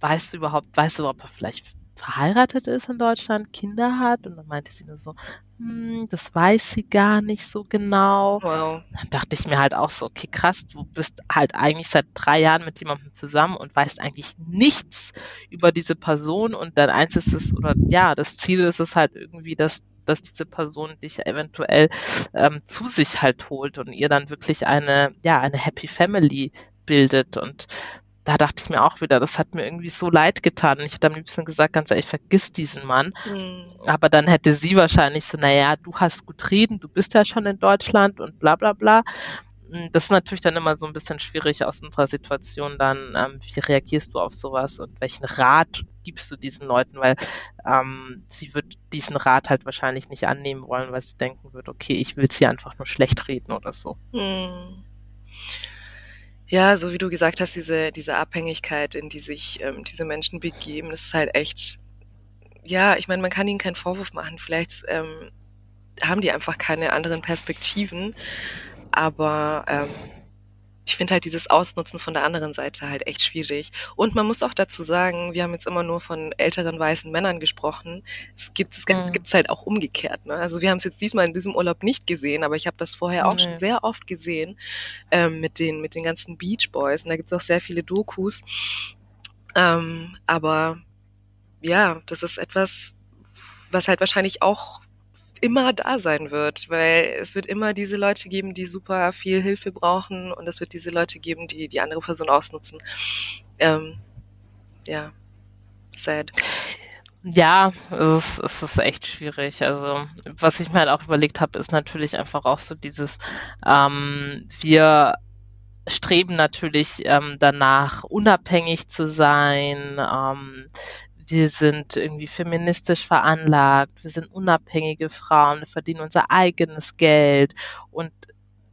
weißt du überhaupt, weißt du, ob er vielleicht verheiratet ist in Deutschland, Kinder hat? Und dann meinte sie nur so, hm, das weiß sie gar nicht so genau. Wow. Dann dachte ich mir halt auch so, okay, krass, du bist halt eigentlich seit drei Jahren mit jemandem zusammen und weißt eigentlich nichts über diese Person und dein einziges, oder ja, das Ziel ist es halt irgendwie, dass dass diese Person dich eventuell ähm, zu sich halt holt und ihr dann wirklich eine, ja, eine Happy Family bildet. Und da dachte ich mir auch wieder, das hat mir irgendwie so leid getan. Ich hätte am liebsten gesagt, ganz ehrlich, vergiss diesen Mann. Mhm. Aber dann hätte sie wahrscheinlich so, naja, du hast gut reden, du bist ja schon in Deutschland und bla bla bla. Hm, das ist natürlich dann immer so ein bisschen schwierig aus unserer Situation dann, ähm, wie reagierst du auf sowas und welchen Rat gibst du diesen Leuten, weil ähm, sie wird diesen Rat halt wahrscheinlich nicht annehmen wollen, weil sie denken wird, okay, ich will sie einfach nur schlecht reden oder so. Hm. Ja, so wie du gesagt hast, diese, diese Abhängigkeit, in die sich ähm, diese Menschen begeben, das ist halt echt, ja, ich meine, man kann ihnen keinen Vorwurf machen. Vielleicht ähm, haben die einfach keine anderen Perspektiven. Aber ähm, ich finde halt dieses Ausnutzen von der anderen Seite halt echt schwierig. Und man muss auch dazu sagen, wir haben jetzt immer nur von älteren weißen Männern gesprochen. Es gibt es mhm. gibt's halt auch umgekehrt. Ne? Also wir haben es jetzt diesmal in diesem Urlaub nicht gesehen, aber ich habe das vorher auch mhm. schon sehr oft gesehen ähm, mit den mit den ganzen Beach Boys. Und da gibt es auch sehr viele Dokus. Ähm, aber ja, das ist etwas, was halt wahrscheinlich auch immer da sein wird, weil es wird immer diese Leute geben, die super viel Hilfe brauchen und es wird diese Leute geben, die die andere Person ausnutzen. Ähm, ja, sad. Ja, es ist, es ist echt schwierig. Also, was ich mir halt auch überlegt habe, ist natürlich einfach auch so dieses, ähm, wir streben natürlich ähm, danach, unabhängig zu sein. Ähm, wir sind irgendwie feministisch veranlagt, wir sind unabhängige Frauen, wir verdienen unser eigenes Geld und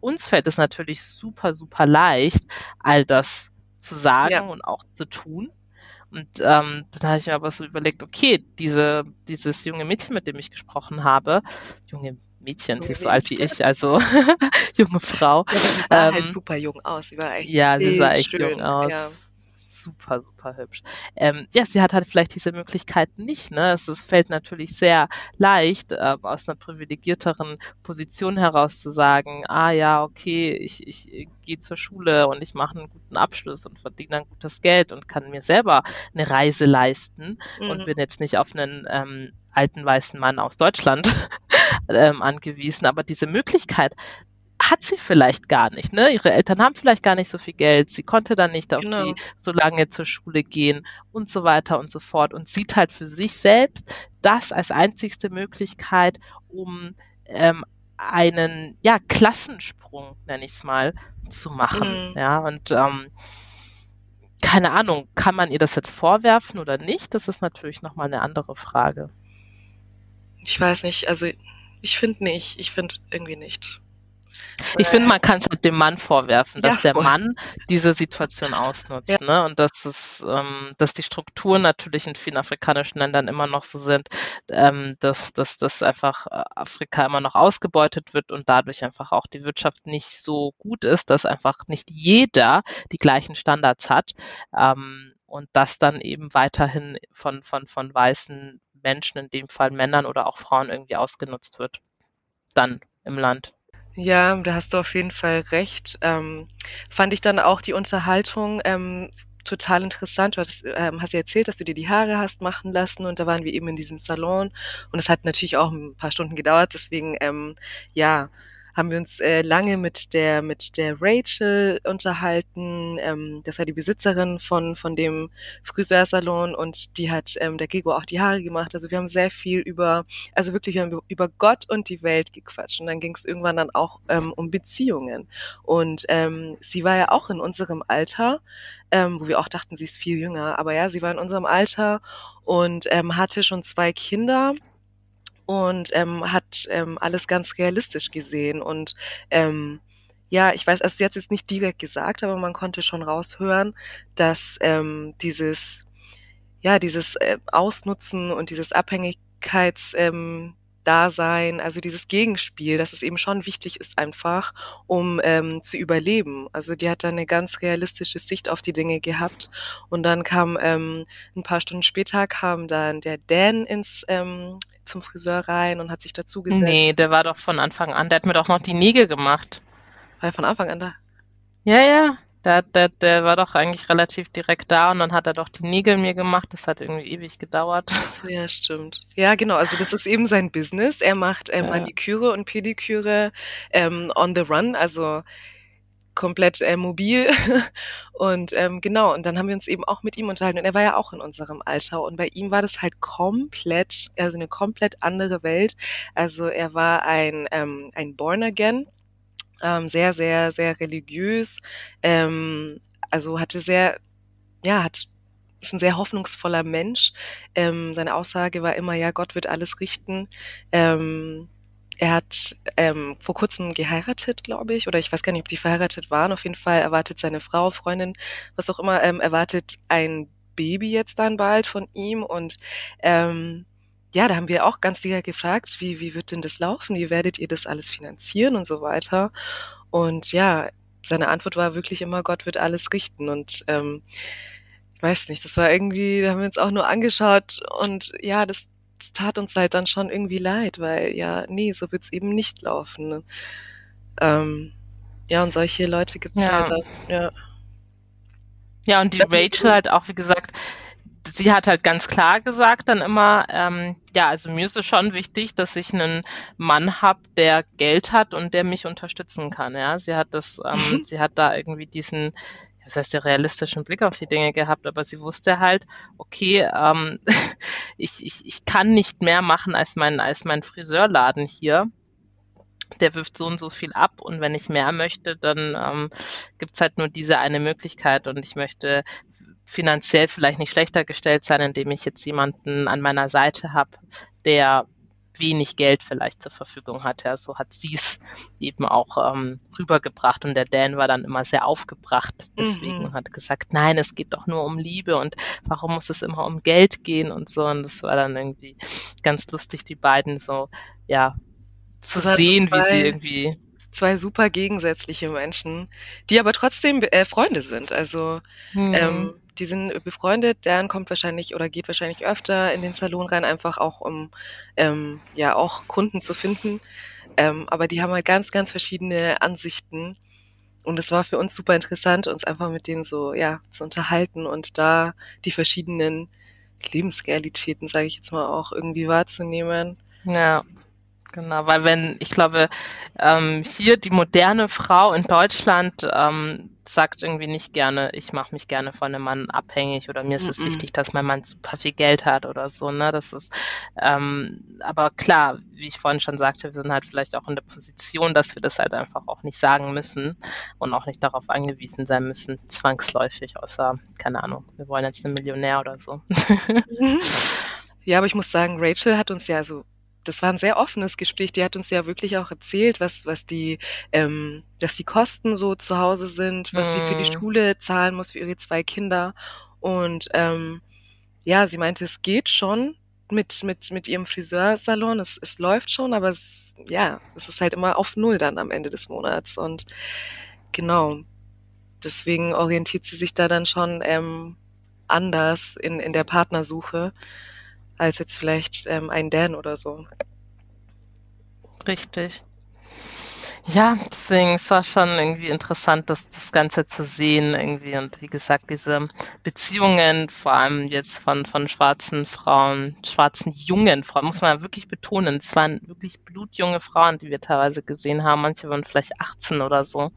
uns fällt es natürlich super, super leicht, all das zu sagen ja. und auch zu tun. Und ähm, dann habe ich mir aber so überlegt, okay, diese, dieses junge Mädchen, mit dem ich gesprochen habe, junge Mädchen, sie ist so alt wie ich, also junge Frau. Ja, sie sah halt ähm, halt super jung aus. Sie war echt ja, sie sah echt schön. jung aus. Ja super, super hübsch. Ähm, ja, sie hat halt vielleicht diese Möglichkeit nicht. Ne? Es, es fällt natürlich sehr leicht, äh, aus einer privilegierteren Position heraus zu sagen, ah ja, okay, ich, ich gehe zur Schule und ich mache einen guten Abschluss und verdiene ein gutes Geld und kann mir selber eine Reise leisten mhm. und bin jetzt nicht auf einen ähm, alten weißen Mann aus Deutschland ähm, angewiesen. Aber diese Möglichkeit hat sie vielleicht gar nicht. Ne? Ihre Eltern haben vielleicht gar nicht so viel Geld. Sie konnte dann nicht auf genau. die so lange zur Schule gehen und so weiter und so fort und sieht halt für sich selbst das als einzigste Möglichkeit, um ähm, einen ja Klassensprung, nenne ich es mal, zu machen. Mhm. Ja und ähm, keine Ahnung, kann man ihr das jetzt vorwerfen oder nicht? Das ist natürlich nochmal eine andere Frage. Ich weiß nicht, also ich finde nicht, ich finde irgendwie nicht. Ich finde, man kann es halt dem Mann vorwerfen, dass ja, der Mann diese Situation ausnutzt. Ja. Ne? Und dass, es, ähm, dass die Strukturen natürlich in vielen afrikanischen Ländern immer noch so sind, ähm, dass, dass, dass einfach äh, Afrika immer noch ausgebeutet wird und dadurch einfach auch die Wirtschaft nicht so gut ist, dass einfach nicht jeder die gleichen Standards hat. Ähm, und das dann eben weiterhin von, von, von weißen Menschen, in dem Fall Männern oder auch Frauen irgendwie ausgenutzt wird. Dann im Land. Ja, da hast du auf jeden Fall recht. Ähm, fand ich dann auch die Unterhaltung ähm, total interessant. Du hast, ähm, hast ja erzählt, dass du dir die Haare hast machen lassen und da waren wir eben in diesem Salon und es hat natürlich auch ein paar Stunden gedauert. Deswegen, ähm, ja, haben wir uns äh, lange mit der mit der Rachel unterhalten. Ähm, das war die Besitzerin von von dem Friseursalon und die hat ähm, der Gego auch die Haare gemacht. Also wir haben sehr viel über also wirklich über Gott und die Welt gequatscht und dann ging es irgendwann dann auch ähm, um Beziehungen und ähm, sie war ja auch in unserem Alter, ähm, wo wir auch dachten, sie ist viel jünger, aber ja, sie war in unserem Alter und ähm, hatte schon zwei Kinder und ähm, hat ähm, alles ganz realistisch gesehen. Und ähm, ja, ich weiß, also sie hat es jetzt nicht direkt gesagt, aber man konnte schon raushören, dass ähm, dieses, ja, dieses äh, Ausnutzen und dieses Abhängigkeits, ähm, Dasein, also dieses Gegenspiel, dass es eben schon wichtig ist einfach, um ähm, zu überleben. Also die hat da eine ganz realistische Sicht auf die Dinge gehabt. Und dann kam ähm, ein paar Stunden später kam dann der Dan ins ähm, zum Friseur rein und hat sich dazu gesetzt. Nee, der war doch von Anfang an. Der hat mir doch noch die Nägel gemacht. War er von Anfang an da? Ja, ja. Der, der, der war doch eigentlich relativ direkt da und dann hat er doch die Nägel mir gemacht. Das hat irgendwie ewig gedauert. So, ja, stimmt. Ja, genau. Also das ist eben sein Business. Er macht ähm, ja. Maniküre und Pediküre ähm, on the run. Also komplett äh, mobil. und ähm, genau, und dann haben wir uns eben auch mit ihm unterhalten. Und er war ja auch in unserem Alter. Und bei ihm war das halt komplett, also eine komplett andere Welt. Also er war ein, ähm, ein Born Again, ähm, sehr, sehr, sehr religiös. Ähm, also hatte sehr, ja, hat ist ein sehr hoffnungsvoller Mensch. Ähm, seine Aussage war immer, ja, Gott wird alles richten. Ähm, er hat ähm, vor kurzem geheiratet, glaube ich, oder ich weiß gar nicht, ob die verheiratet waren. Auf jeden Fall erwartet seine Frau, Freundin, was auch immer, ähm, erwartet ein Baby jetzt dann bald von ihm. Und ähm, ja, da haben wir auch ganz sicher gefragt, wie, wie wird denn das laufen? Wie werdet ihr das alles finanzieren und so weiter? Und ja, seine Antwort war wirklich immer, Gott wird alles richten. Und ähm, ich weiß nicht, das war irgendwie, da haben wir uns auch nur angeschaut und ja, das tat uns halt dann schon irgendwie leid, weil ja, nee, so wird's eben nicht laufen. Ne? Ähm, ja, und solche Leute gibt's ja. halt, ja. Ja, und die Rachel halt auch, wie gesagt, sie hat halt ganz klar gesagt dann immer, ähm, ja, also mir ist es schon wichtig, dass ich einen Mann habe, der Geld hat und der mich unterstützen kann. Ja, sie hat das, ähm, mhm. sie hat da irgendwie diesen, das heißt, der realistischen Blick auf die Dinge gehabt, aber sie wusste halt, okay, ähm, ich, ich, ich kann nicht mehr machen als mein, als mein Friseurladen hier. Der wirft so und so viel ab und wenn ich mehr möchte, dann ähm, gibt halt nur diese eine Möglichkeit und ich möchte finanziell vielleicht nicht schlechter gestellt sein, indem ich jetzt jemanden an meiner Seite habe, der wenig Geld vielleicht zur Verfügung hat. Ja, so hat sie es eben auch ähm, rübergebracht und der Dan war dann immer sehr aufgebracht deswegen mhm. hat gesagt, nein, es geht doch nur um Liebe und warum muss es immer um Geld gehen und so und das war dann irgendwie ganz lustig, die beiden so, ja, zu sehen, wie sie irgendwie zwei super gegensätzliche Menschen, die aber trotzdem äh, Freunde sind. Also mhm. ähm, die sind befreundet. Dan kommt wahrscheinlich oder geht wahrscheinlich öfter in den Salon rein, einfach auch um ähm, ja auch Kunden zu finden. Ähm, aber die haben halt ganz, ganz verschiedene Ansichten. Und es war für uns super interessant, uns einfach mit denen so ja zu unterhalten und da die verschiedenen Lebensrealitäten, sage ich jetzt mal, auch irgendwie wahrzunehmen. Ja. Genau, weil wenn, ich glaube, ähm, hier die moderne Frau in Deutschland ähm, sagt irgendwie nicht gerne, ich mache mich gerne von einem Mann abhängig oder mir ist es mm -mm. wichtig, dass mein Mann super viel Geld hat oder so, ne? Das ist, ähm, aber klar, wie ich vorhin schon sagte, wir sind halt vielleicht auch in der Position, dass wir das halt einfach auch nicht sagen müssen und auch nicht darauf angewiesen sein müssen, zwangsläufig, außer, keine Ahnung, wir wollen jetzt einen Millionär oder so. ja, aber ich muss sagen, Rachel hat uns ja so das war ein sehr offenes Gespräch. Die hat uns ja wirklich auch erzählt, was, was die, ähm, dass die Kosten so zu Hause sind, was mhm. sie für die mhm. Schule zahlen muss für ihre zwei Kinder. Und ähm, ja, sie meinte, es geht schon mit, mit, mit ihrem Friseursalon. Es, es läuft schon, aber es, ja, es ist halt immer auf Null dann am Ende des Monats. Und genau, deswegen orientiert sie sich da dann schon ähm, anders in, in der Partnersuche als jetzt vielleicht ähm, ein Dan oder so. Richtig. Ja, deswegen es war schon irgendwie interessant, das, das Ganze zu sehen irgendwie und wie gesagt diese Beziehungen, vor allem jetzt von von schwarzen Frauen, schwarzen jungen Frauen, muss man wirklich betonen. Es waren wirklich blutjunge Frauen, die wir teilweise gesehen haben. Manche waren vielleicht 18 oder so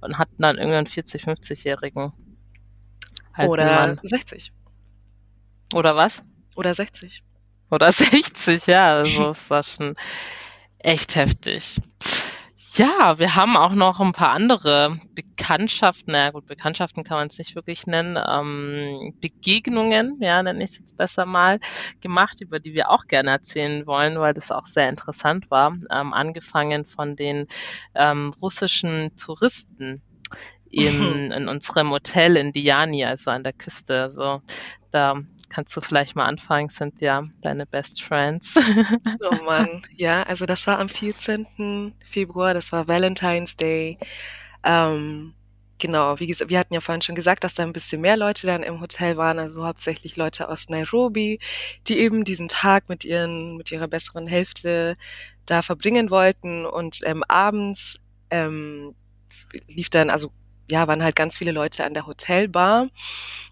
und hatten dann irgendeinen 40, 50-jährigen oder Mann. 60 oder was? Oder 60. Oder 60, ja. Also das war schon echt heftig. Ja, wir haben auch noch ein paar andere Bekanntschaften, naja gut, Bekanntschaften kann man es nicht wirklich nennen, ähm, Begegnungen, ja, nenne ich es jetzt besser mal, gemacht, über die wir auch gerne erzählen wollen, weil das auch sehr interessant war. Ähm, angefangen von den ähm, russischen Touristen, in, in unserem Hotel in Diani, also an der Küste. Also da kannst du vielleicht mal anfangen, sind ja deine Best Friends. oh Mann, ja, also das war am 14. Februar, das war Valentine's Day. Ähm, genau, wie gesagt, wir hatten ja vorhin schon gesagt, dass da ein bisschen mehr Leute dann im Hotel waren, also hauptsächlich Leute aus Nairobi, die eben diesen Tag mit ihren, mit ihrer besseren Hälfte da verbringen wollten und ähm, abends ähm, lief dann, also ja, waren halt ganz viele Leute an der Hotelbar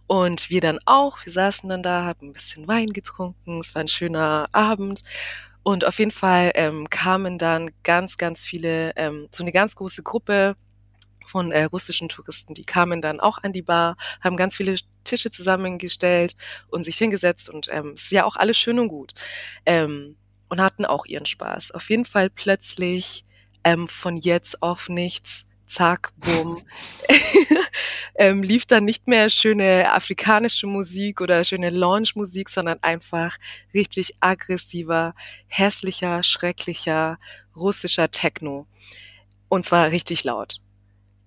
und wir dann auch. Wir saßen dann da, haben ein bisschen Wein getrunken. Es war ein schöner Abend. Und auf jeden Fall ähm, kamen dann ganz, ganz viele, ähm, so eine ganz große Gruppe von äh, russischen Touristen. Die kamen dann auch an die Bar, haben ganz viele Tische zusammengestellt und sich hingesetzt und ähm, es ist ja auch alles schön und gut. Ähm, und hatten auch ihren Spaß. Auf jeden Fall plötzlich ähm, von jetzt auf nichts, zack, bumm, ähm, lief dann nicht mehr schöne afrikanische Musik oder schöne Lounge-Musik, sondern einfach richtig aggressiver, hässlicher, schrecklicher russischer Techno. Und zwar richtig laut.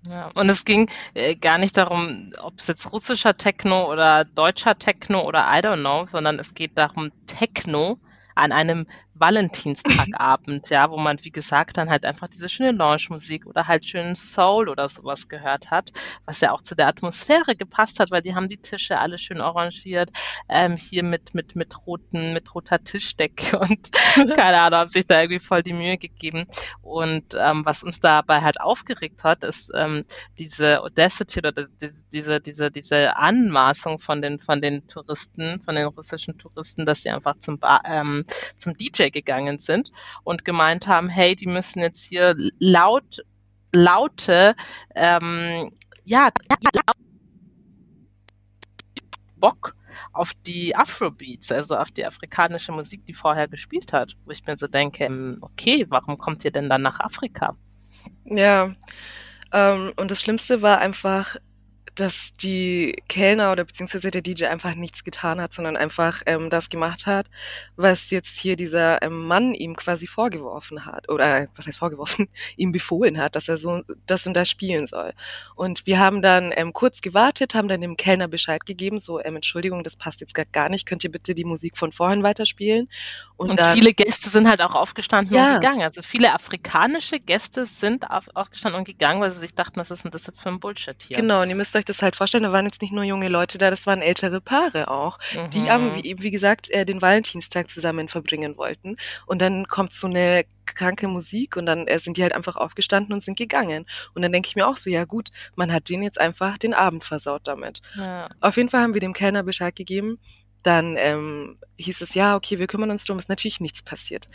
Ja, und es ging äh, gar nicht darum, ob es jetzt russischer Techno oder deutscher Techno oder I don't know, sondern es geht darum, Techno an einem Valentinstagabend, ja, wo man, wie gesagt, dann halt einfach diese schöne Lounge-Musik oder halt schönen Soul oder sowas gehört hat, was ja auch zu der Atmosphäre gepasst hat, weil die haben die Tische alle schön arrangiert, ähm, hier mit, mit, mit roten, mit roter Tischdecke und keine Ahnung, haben sich da irgendwie voll die Mühe gegeben. Und ähm, was uns dabei halt aufgeregt hat, ist ähm, diese Audacity oder diese, diese, diese, diese Anmaßung von den, von den Touristen, von den russischen Touristen, dass sie einfach zum, ba ähm, zum DJ gegangen sind und gemeint haben, hey, die müssen jetzt hier laut, laute, ähm, ja, Bock auf die Afrobeats, also auf die afrikanische Musik, die vorher gespielt hat, wo ich mir so denke, ähm, okay, warum kommt ihr denn dann nach Afrika? Ja, ähm, und das Schlimmste war einfach, dass die Kellner oder beziehungsweise der DJ einfach nichts getan hat, sondern einfach ähm, das gemacht hat, was jetzt hier dieser ähm, Mann ihm quasi vorgeworfen hat oder was heißt vorgeworfen, ihm befohlen hat, dass er so das und das spielen soll. Und wir haben dann ähm, kurz gewartet, haben dann dem Kellner Bescheid gegeben, so ähm, Entschuldigung, das passt jetzt gar nicht, könnt ihr bitte die Musik von vorhin weiterspielen? Und, und dann, viele Gäste sind halt auch aufgestanden ja. und gegangen. Also viele afrikanische Gäste sind auf, aufgestanden und gegangen, weil sie sich dachten, was ist denn das jetzt für ein Bullshit hier? Genau, und ihr müsst euch das halt vorstellen, da waren jetzt nicht nur junge Leute da, das waren ältere Paare auch, mhm. die haben, wie, wie gesagt, äh, den Valentinstag zusammen verbringen wollten. Und dann kommt so eine kranke Musik und dann äh, sind die halt einfach aufgestanden und sind gegangen. Und dann denke ich mir auch so, ja gut, man hat denen jetzt einfach den Abend versaut damit. Ja. Auf jeden Fall haben wir dem Kellner Bescheid gegeben. Dann ähm, hieß es, ja, okay, wir kümmern uns drum, ist natürlich nichts passiert.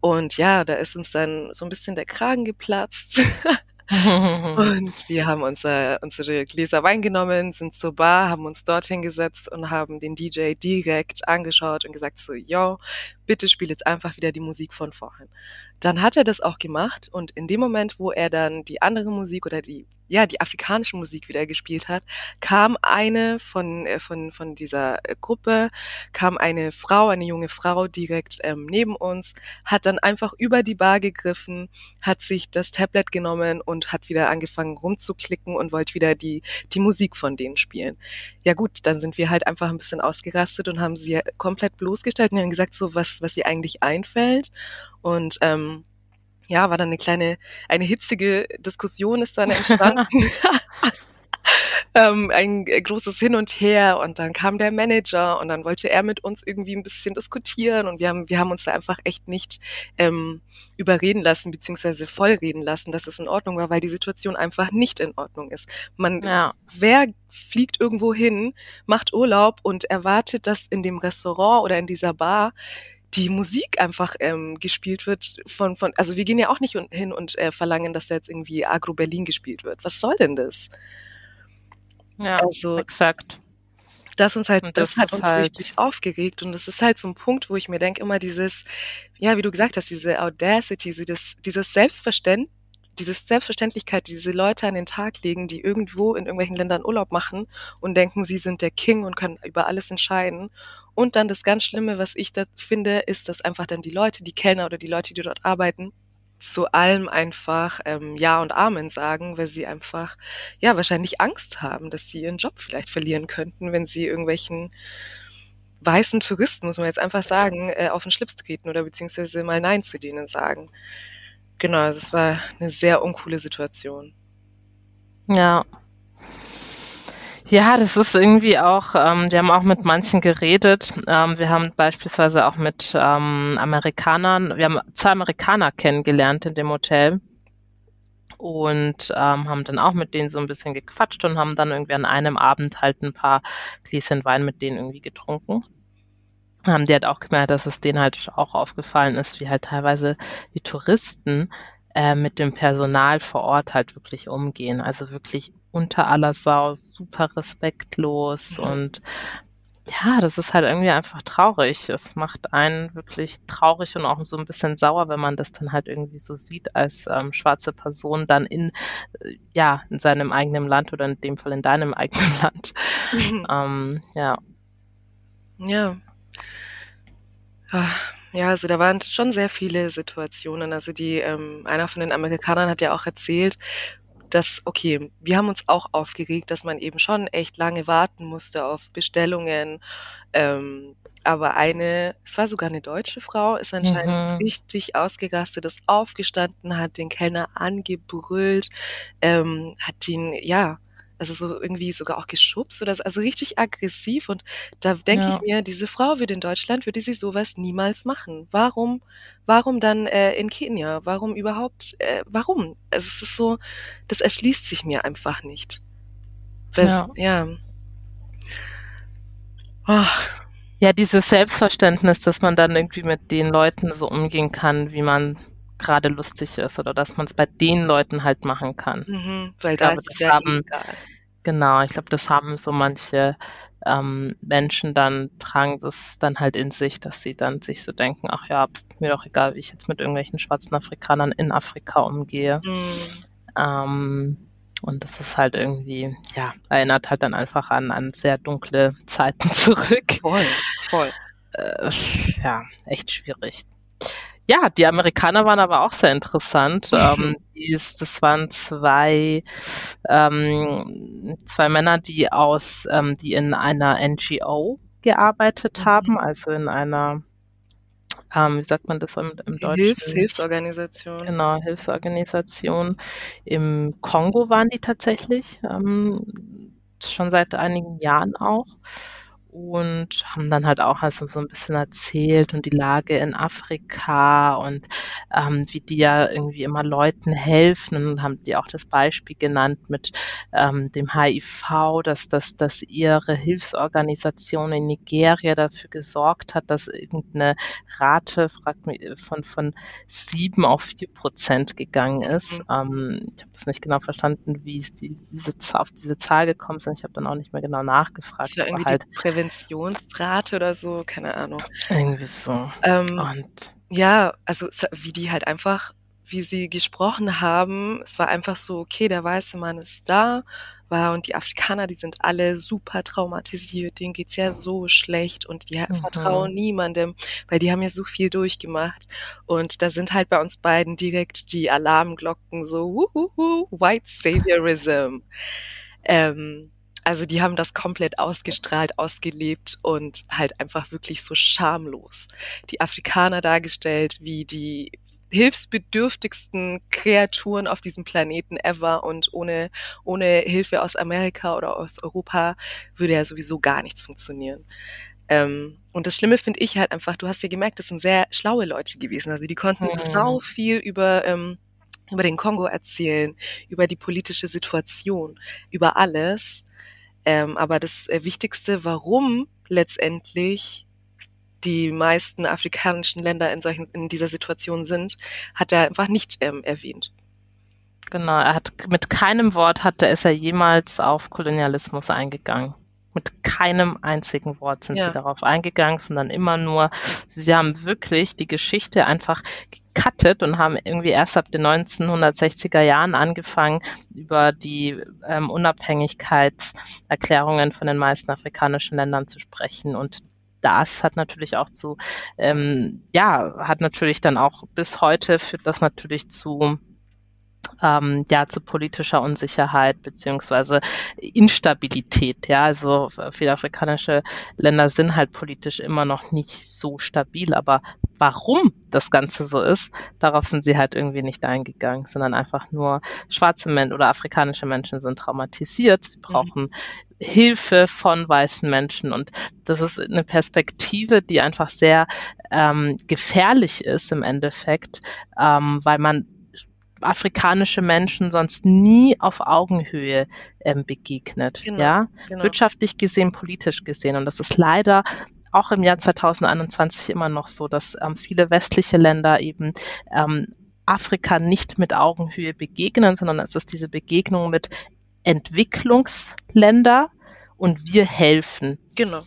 Und ja, da ist uns dann so ein bisschen der Kragen geplatzt. und wir haben unser, unsere Gläser Wein genommen, sind zur Bar, haben uns dort hingesetzt und haben den DJ direkt angeschaut und gesagt so, yo, bitte spiel jetzt einfach wieder die Musik von vorhin. Dann hat er das auch gemacht und in dem Moment, wo er dann die andere Musik oder die ja, die afrikanische Musik wieder gespielt hat, kam eine von, äh, von, von dieser äh, Gruppe, kam eine Frau, eine junge Frau direkt ähm, neben uns, hat dann einfach über die Bar gegriffen, hat sich das Tablet genommen und hat wieder angefangen rumzuklicken und wollte wieder die, die Musik von denen spielen. Ja gut, dann sind wir halt einfach ein bisschen ausgerastet und haben sie komplett bloßgestellt und haben gesagt, so was, was ihr eigentlich einfällt. Und ähm, ja, war dann eine kleine, eine hitzige Diskussion ist dann entstanden. ähm, ein großes Hin und Her und dann kam der Manager und dann wollte er mit uns irgendwie ein bisschen diskutieren und wir haben, wir haben uns da einfach echt nicht ähm, überreden lassen, beziehungsweise vollreden lassen, dass es in Ordnung war, weil die Situation einfach nicht in Ordnung ist. Man, ja. wer fliegt irgendwo hin, macht Urlaub und erwartet, dass in dem Restaurant oder in dieser Bar die Musik einfach ähm, gespielt wird von, von, also wir gehen ja auch nicht hin und äh, verlangen, dass da jetzt irgendwie Agro Berlin gespielt wird. Was soll denn das? Ja, also, exakt. Das uns halt, das, das hat uns halt richtig aufgeregt und das ist halt so ein Punkt, wo ich mir denke, immer dieses, ja, wie du gesagt hast, diese Audacity, dieses, dieses Selbstverständnis, diese Selbstverständlichkeit, die diese Leute an den Tag legen, die irgendwo in irgendwelchen Ländern Urlaub machen und denken, sie sind der King und können über alles entscheiden. Und dann das ganz Schlimme, was ich da finde, ist, dass einfach dann die Leute, die Kellner oder die Leute, die dort arbeiten, zu allem einfach ähm, Ja und Amen sagen, weil sie einfach ja wahrscheinlich Angst haben, dass sie ihren Job vielleicht verlieren könnten, wenn sie irgendwelchen weißen Touristen, muss man jetzt einfach sagen, äh, auf den Schlips treten oder beziehungsweise mal Nein zu denen sagen. Genau, also es war eine sehr uncoole Situation. Ja. Ja, das ist irgendwie auch, ähm, wir haben auch mit manchen geredet. Ähm, wir haben beispielsweise auch mit ähm, Amerikanern, wir haben zwei Amerikaner kennengelernt in dem Hotel und ähm, haben dann auch mit denen so ein bisschen gequatscht und haben dann irgendwie an einem Abend halt ein paar Gläschen Wein mit denen irgendwie getrunken haben die halt auch gemerkt, dass es denen halt auch aufgefallen ist, wie halt teilweise die Touristen äh, mit dem Personal vor Ort halt wirklich umgehen. Also wirklich unter aller Sau, super respektlos mhm. und ja, das ist halt irgendwie einfach traurig. Es macht einen wirklich traurig und auch so ein bisschen sauer, wenn man das dann halt irgendwie so sieht als ähm, schwarze Person dann in, äh, ja, in seinem eigenen Land oder in dem Fall in deinem eigenen Land. Mhm. Ähm, ja. Ja. Ah, ja, also da waren schon sehr viele Situationen. Also die, ähm, einer von den Amerikanern hat ja auch erzählt, dass, okay, wir haben uns auch aufgeregt, dass man eben schon echt lange warten musste auf Bestellungen. Ähm, aber eine, es war sogar eine deutsche Frau, ist anscheinend mhm. richtig ausgerastet, ist aufgestanden, hat den Kellner angebrüllt, ähm, hat ihn, ja, also so irgendwie sogar auch geschubst oder so, also richtig aggressiv. Und da denke ja. ich mir, diese Frau würde in Deutschland, würde sie sowas niemals machen. Warum, warum dann äh, in Kenia? Warum überhaupt, äh, warum? Also es ist so, das erschließt sich mir einfach nicht. Weil, ja. ja. Oh. Ja, dieses Selbstverständnis, dass man dann irgendwie mit den Leuten so umgehen kann, wie man gerade lustig ist oder dass man es bei den Leuten halt machen kann. Mhm, weil ich da glaube, das haben, egal. genau, ich glaube, das haben so manche ähm, Menschen dann, tragen das dann halt in sich, dass sie dann sich so denken, ach ja, mir doch egal, wie ich jetzt mit irgendwelchen schwarzen Afrikanern in Afrika umgehe. Mhm. Ähm, und das ist halt irgendwie, ja, erinnert halt dann einfach an, an sehr dunkle Zeiten zurück. Voll, voll. Äh, ja, echt schwierig. Ja, die Amerikaner waren aber auch sehr interessant. ähm, dies, das waren zwei, ähm, zwei Männer, die aus, ähm, die in einer NGO gearbeitet mhm. haben, also in einer, ähm, wie sagt man das im, im Deutschen? Hilfs Hilfsorganisation. Genau, Hilfsorganisation. Im Kongo waren die tatsächlich, ähm, schon seit einigen Jahren auch und haben dann halt auch also so ein bisschen erzählt und die Lage in Afrika und ähm, wie die ja irgendwie immer Leuten helfen und haben die auch das Beispiel genannt mit ähm, dem HIV, dass, dass, dass ihre Hilfsorganisation in Nigeria dafür gesorgt hat, dass irgendeine Rate von, von sieben auf vier Prozent gegangen ist. Mhm. Ähm, ich habe das nicht genau verstanden, wie es die, diese, auf diese Zahl gekommen sind. Ich habe dann auch nicht mehr genau nachgefragt. Ist ja irgendwie halt, die Präventionsrate oder so, keine Ahnung. Irgendwie so. Ähm, und ja, also wie die halt einfach, wie sie gesprochen haben, es war einfach so, okay, der weiße Mann ist da, war und die Afrikaner, die sind alle super traumatisiert, denen geht's ja so schlecht und die mhm. vertrauen niemandem, weil die haben ja so viel durchgemacht und da sind halt bei uns beiden direkt die Alarmglocken so, wuhuhu, White Saviorism. Ähm, also die haben das komplett ausgestrahlt, ausgelebt und halt einfach wirklich so schamlos. Die Afrikaner dargestellt wie die hilfsbedürftigsten Kreaturen auf diesem Planeten ever und ohne, ohne Hilfe aus Amerika oder aus Europa würde ja sowieso gar nichts funktionieren. Ähm, und das Schlimme finde ich halt einfach, du hast ja gemerkt, das sind sehr schlaue Leute gewesen. Also die konnten mhm. sau viel über, ähm, über den Kongo erzählen, über die politische Situation, über alles. Ähm, aber das äh, Wichtigste, warum letztendlich die meisten afrikanischen Länder in solchen in dieser Situation sind, hat er einfach nicht ähm, erwähnt. Genau, er hat mit keinem Wort hatte ist er jemals auf Kolonialismus eingegangen. Mit keinem einzigen Wort sind ja. sie darauf eingegangen, sondern immer nur, sie haben wirklich die Geschichte einfach gecuttet und haben irgendwie erst ab den 1960er Jahren angefangen, über die ähm, Unabhängigkeitserklärungen von den meisten afrikanischen Ländern zu sprechen. Und das hat natürlich auch zu, ähm, ja, hat natürlich dann auch bis heute führt das natürlich zu ähm, ja zu politischer Unsicherheit beziehungsweise Instabilität. Ja, also viele afrikanische Länder sind halt politisch immer noch nicht so stabil, aber warum das Ganze so ist, darauf sind sie halt irgendwie nicht eingegangen, sondern einfach nur schwarze Menschen oder afrikanische Menschen sind traumatisiert, sie mhm. brauchen mhm. Hilfe von weißen Menschen und das ist eine Perspektive, die einfach sehr ähm, gefährlich ist im Endeffekt, ähm, weil man afrikanische Menschen sonst nie auf Augenhöhe ähm, begegnet. Genau, ja, genau. wirtschaftlich gesehen, politisch gesehen. Und das ist leider auch im Jahr 2021 immer noch so, dass ähm, viele westliche Länder eben ähm, Afrika nicht mit Augenhöhe begegnen, sondern es ist diese Begegnung mit Entwicklungsländer und wir helfen. Genau.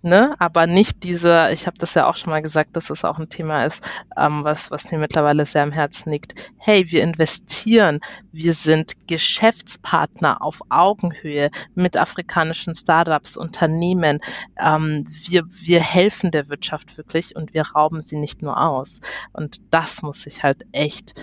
Ne? Aber nicht diese, ich habe das ja auch schon mal gesagt, dass es auch ein Thema ist, ähm, was, was mir mittlerweile sehr am Herzen liegt. Hey, wir investieren, wir sind Geschäftspartner auf Augenhöhe mit afrikanischen Startups, Unternehmen. Ähm, wir, wir helfen der Wirtschaft wirklich und wir rauben sie nicht nur aus. Und das muss sich halt echt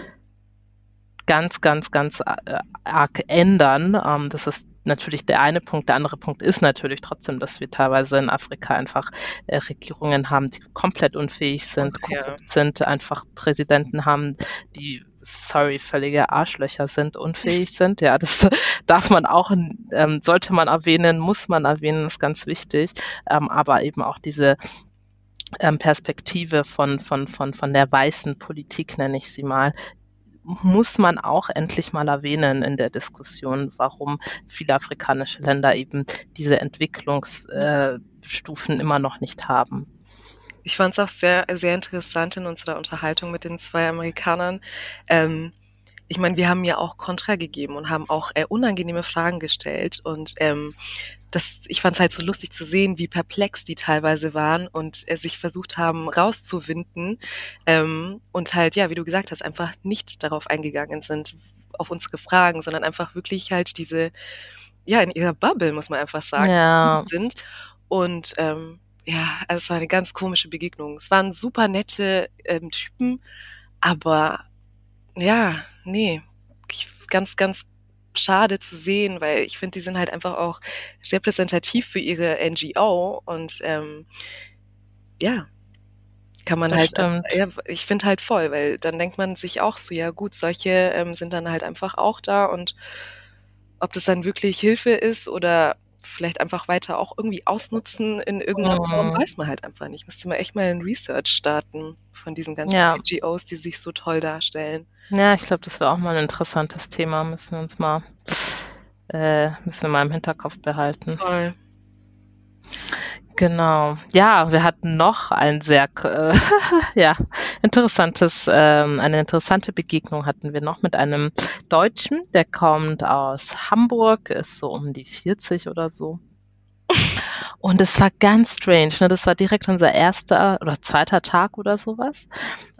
ganz, ganz, ganz äh, arg ändern. Ähm, das ist natürlich der eine Punkt. Der andere Punkt ist natürlich trotzdem, dass wir teilweise in Afrika einfach äh, Regierungen haben, die komplett unfähig sind, korrupt ja. sind, einfach Präsidenten haben, die sorry, völlige Arschlöcher sind, unfähig sind. Ja, das darf man auch, ähm, sollte man erwähnen, muss man erwähnen, ist ganz wichtig. Ähm, aber eben auch diese ähm, Perspektive von, von, von, von der weißen Politik, nenne ich sie mal, muss man auch endlich mal erwähnen in der Diskussion, warum viele afrikanische Länder eben diese Entwicklungsstufen immer noch nicht haben. Ich fand es auch sehr, sehr interessant in unserer Unterhaltung mit den zwei Amerikanern. Ähm, ich meine, wir haben ja auch Kontra gegeben und haben auch äh, unangenehme Fragen gestellt. Und ähm, das, ich fand es halt so lustig zu sehen, wie perplex die teilweise waren und äh, sich versucht haben rauszuwinden ähm, und halt, ja, wie du gesagt hast, einfach nicht darauf eingegangen sind, auf unsere Fragen, sondern einfach wirklich halt diese, ja, in ihrer Bubble, muss man einfach sagen, ja. sind. Und ähm, ja, also es war eine ganz komische Begegnung. Es waren super nette ähm, Typen, aber ja, nee, ganz, ganz schade zu sehen, weil ich finde, die sind halt einfach auch repräsentativ für ihre NGO und ähm, ja, kann man das halt, ja, ich finde halt voll, weil dann denkt man sich auch so, ja gut, solche ähm, sind dann halt einfach auch da und ob das dann wirklich Hilfe ist oder vielleicht einfach weiter auch irgendwie ausnutzen in irgendeiner mhm. Form, weiß man halt einfach nicht. Müsste man echt mal ein Research starten von diesen ganzen ja. NGOs, die sich so toll darstellen. Ja, ich glaube, das wäre auch mal ein interessantes Thema. Müssen wir uns mal, äh, müssen wir mal im Hinterkopf behalten. Toll. Genau. Ja, wir hatten noch ein sehr äh, ja, interessantes, ähm, eine interessante Begegnung hatten wir noch mit einem Deutschen, der kommt aus Hamburg, ist so um die 40 oder so. Und es war ganz strange. Ne? Das war direkt unser erster oder zweiter Tag oder sowas.